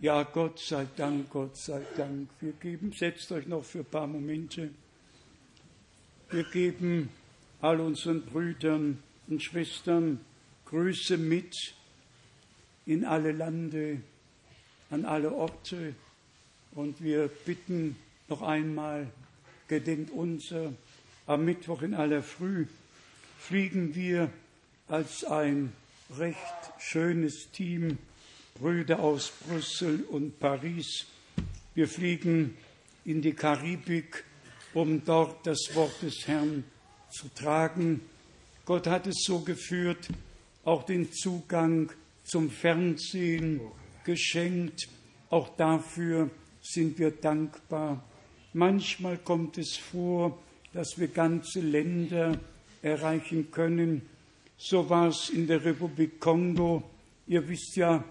Ja, Gott sei Dank, Gott sei Dank. Wir geben, setzt euch noch für ein paar Momente. Wir geben all unseren Brüdern und Schwestern Grüße mit in alle Lande, an alle Orte. Und wir bitten noch einmal, gedenkt unser, am Mittwoch in aller Früh fliegen wir als ein recht schönes Team, Brüder aus Brüssel und Paris. Wir fliegen in die Karibik, um dort das Wort des Herrn zu tragen. Gott hat es so geführt, auch den Zugang zum Fernsehen geschenkt. Auch dafür sind wir dankbar. Manchmal kommt es vor, dass wir ganze Länder erreichen können. So war es in der Republik Kongo. Ihr wisst ja,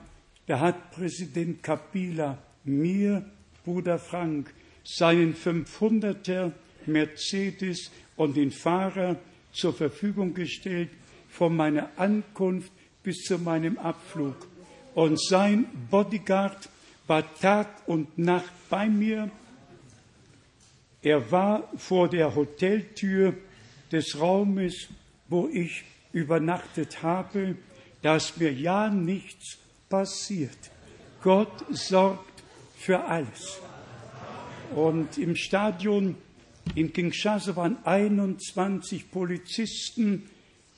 da hat Präsident Kabila mir, Bruder Frank, seinen 500er Mercedes und den Fahrer zur Verfügung gestellt, von meiner Ankunft bis zu meinem Abflug. Und sein Bodyguard war Tag und Nacht bei mir. Er war vor der Hoteltür des Raumes, wo ich übernachtet habe, dass mir ja nichts passiert. Gott sorgt für alles. Und im Stadion in Kinshasa waren 21 Polizisten,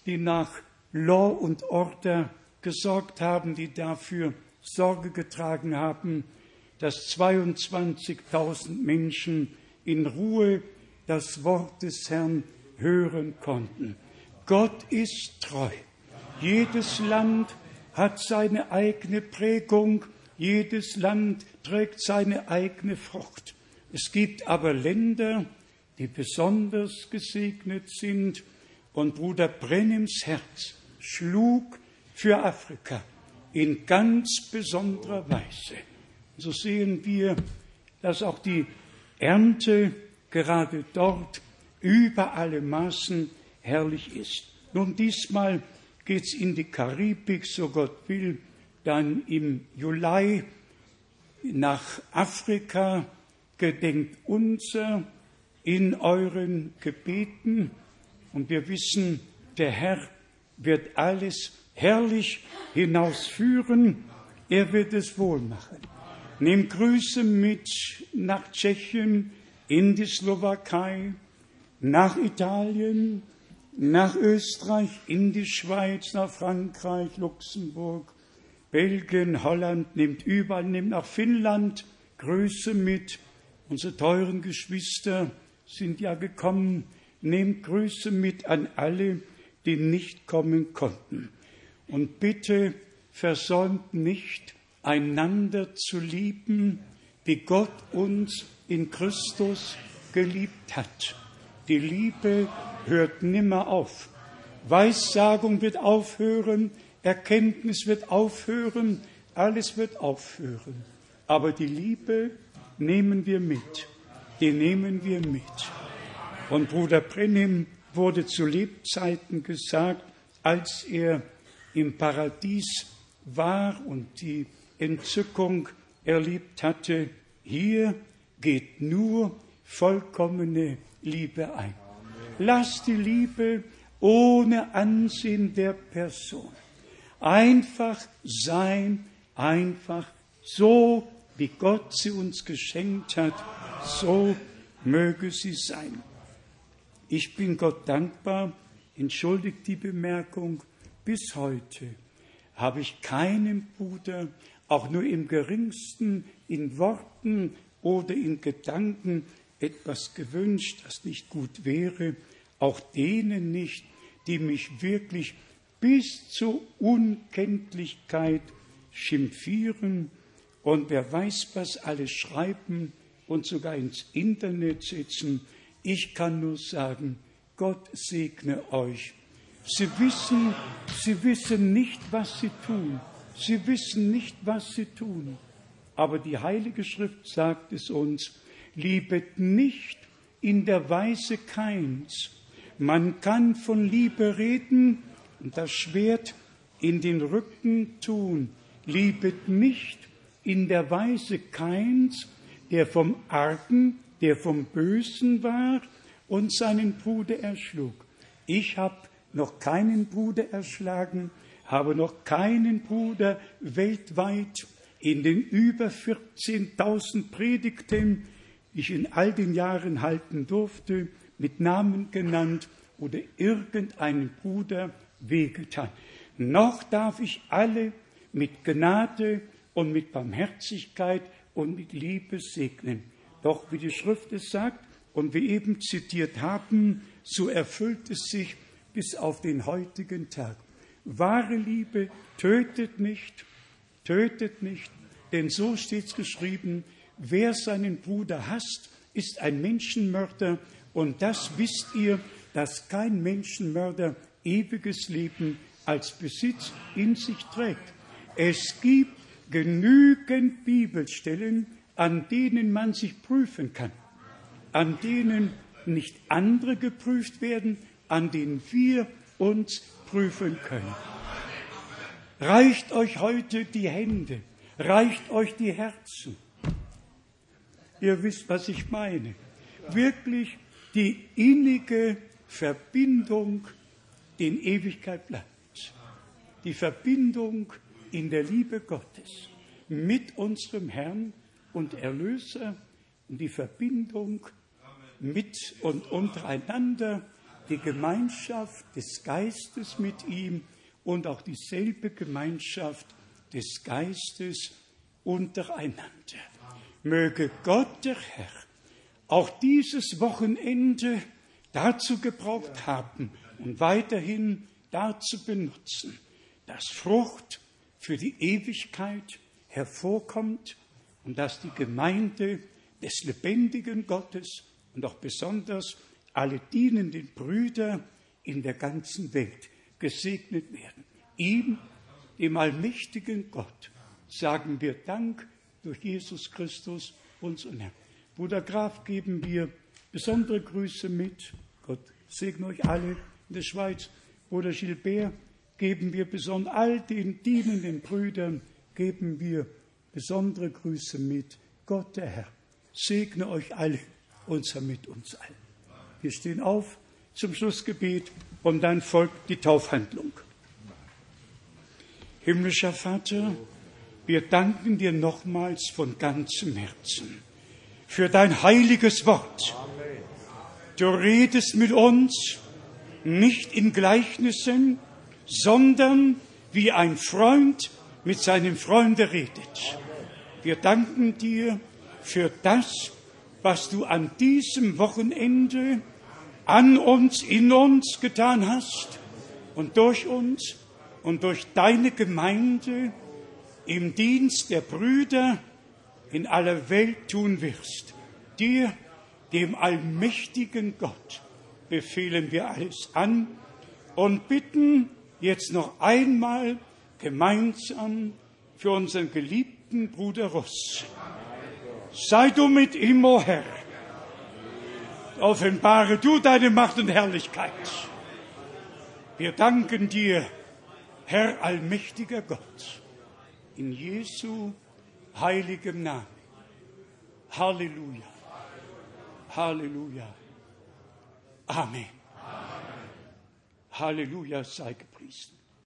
die nach Law und Order gesorgt haben, die dafür Sorge getragen haben, dass 22.000 Menschen in Ruhe das Wort des Herrn hören konnten. Gott ist treu. Jedes Land hat seine eigene Prägung, jedes Land trägt seine eigene Frucht. Es gibt aber Länder, die besonders gesegnet sind, und Bruder Brennims Herz schlug für Afrika in ganz besonderer Weise. So sehen wir, dass auch die Ernte gerade dort über alle Maßen herrlich ist. Nun, diesmal geht es in die Karibik, so Gott will, dann im Juli nach Afrika, gedenkt unser in euren Gebeten. Und wir wissen, der Herr wird alles herrlich hinausführen. Er wird es wohl machen. Nehmt Grüße mit nach Tschechien, in die Slowakei, nach Italien, nach Österreich, in die Schweiz, nach Frankreich, Luxemburg, Belgien, Holland, nimmt überall, nimmt nach Finnland Grüße mit. Unsere teuren Geschwister sind ja gekommen. Nehmt Grüße mit an alle, die nicht kommen konnten. Und bitte versäumt nicht, einander zu lieben, wie Gott uns in Christus geliebt hat. Die Liebe hört nimmer auf. Weissagung wird aufhören, Erkenntnis wird aufhören, alles wird aufhören. Aber die Liebe nehmen wir mit. Die nehmen wir mit. Und Bruder Brennim wurde zu Lebzeiten gesagt, als er im Paradies war und die Entzückung erlebt hatte, hier geht nur vollkommene Liebe ein. Lass die Liebe ohne Ansehen der Person. Einfach sein, einfach so, wie Gott sie uns geschenkt hat, so möge sie sein. Ich bin Gott dankbar, entschuldigt die Bemerkung, bis heute habe ich keinem Bruder, auch nur im geringsten in Worten oder in Gedanken etwas gewünscht, das nicht gut wäre, auch denen nicht, die mich wirklich bis zur Unkenntlichkeit schimpfieren und wer weiß, was alles schreiben und sogar ins Internet setzen. Ich kann nur sagen, Gott segne euch. Sie wissen, sie wissen nicht, was sie tun. Sie wissen nicht, was sie tun. Aber die Heilige Schrift sagt es uns, liebet nicht in der Weise keins. Man kann von Liebe reden und das Schwert in den Rücken tun. Liebet nicht in der Weise keins, der vom Argen, der vom Bösen war und seinen Bruder erschlug. Ich habe noch keinen Bruder erschlagen, habe noch keinen Bruder weltweit in den über 14.000 Predigten, die ich in all den Jahren halten durfte, mit Namen genannt oder irgendeinen Bruder wehgetan. Noch darf ich alle mit Gnade und mit Barmherzigkeit und mit Liebe segnen. Doch wie die Schrift es sagt und wir eben zitiert haben, so erfüllt es sich bis auf den heutigen Tag. Wahre Liebe tötet nicht, tötet nicht, denn so steht es geschrieben, wer seinen Bruder hasst, ist ein Menschenmörder und das wisst ihr, dass kein Menschenmörder ewiges Leben als Besitz in sich trägt. Es gibt genügend Bibelstellen, an denen man sich prüfen kann, an denen nicht andere geprüft werden, an denen wir uns prüfen können. Reicht euch heute die Hände, reicht euch die Herzen. Ihr wisst, was ich meine. Wirklich die innige Verbindung, in Ewigkeit bleibt. Die Verbindung in der Liebe Gottes mit unserem Herrn und Erlöser die Verbindung mit und untereinander, die Gemeinschaft des Geistes mit ihm und auch dieselbe Gemeinschaft des Geistes untereinander. Möge Gott der Herr auch dieses Wochenende dazu gebraucht haben, und weiterhin dazu benutzen, dass Frucht für die Ewigkeit hervorkommt und dass die Gemeinde des lebendigen Gottes und auch besonders alle dienenden Brüder in der ganzen Welt gesegnet werden. Ihm, dem allmächtigen Gott, sagen wir Dank durch Jesus Christus, unseren Herrn. Bruder Graf, geben wir besondere Grüße mit. Gott segne euch alle in der Schweiz. Bruder Gilbert, geben wir besonders all den dienenden Brüdern, geben wir besondere Grüße mit. Gott, der Herr, segne euch alle und sei mit uns allen. Wir stehen auf zum Schlussgebet und dann folgt die Taufhandlung. Himmlischer Vater, wir danken dir nochmals von ganzem Herzen für dein heiliges Wort. Du redest mit uns nicht in Gleichnissen, sondern wie ein Freund mit seinem Freunde redet. Wir danken dir für das, was du an diesem Wochenende an uns, in uns getan hast und durch uns und durch deine Gemeinde im Dienst der Brüder in aller Welt tun wirst. Dir, dem allmächtigen Gott, befehlen wir alles an und bitten jetzt noch einmal gemeinsam für unseren geliebten Bruder Russ. Sei du mit ihm, o oh Herr. Offenbare du deine Macht und Herrlichkeit. Wir danken dir, Herr allmächtiger Gott in Jesu heiligem Namen. Halleluja. Halleluja. Amen. Halleluja sei.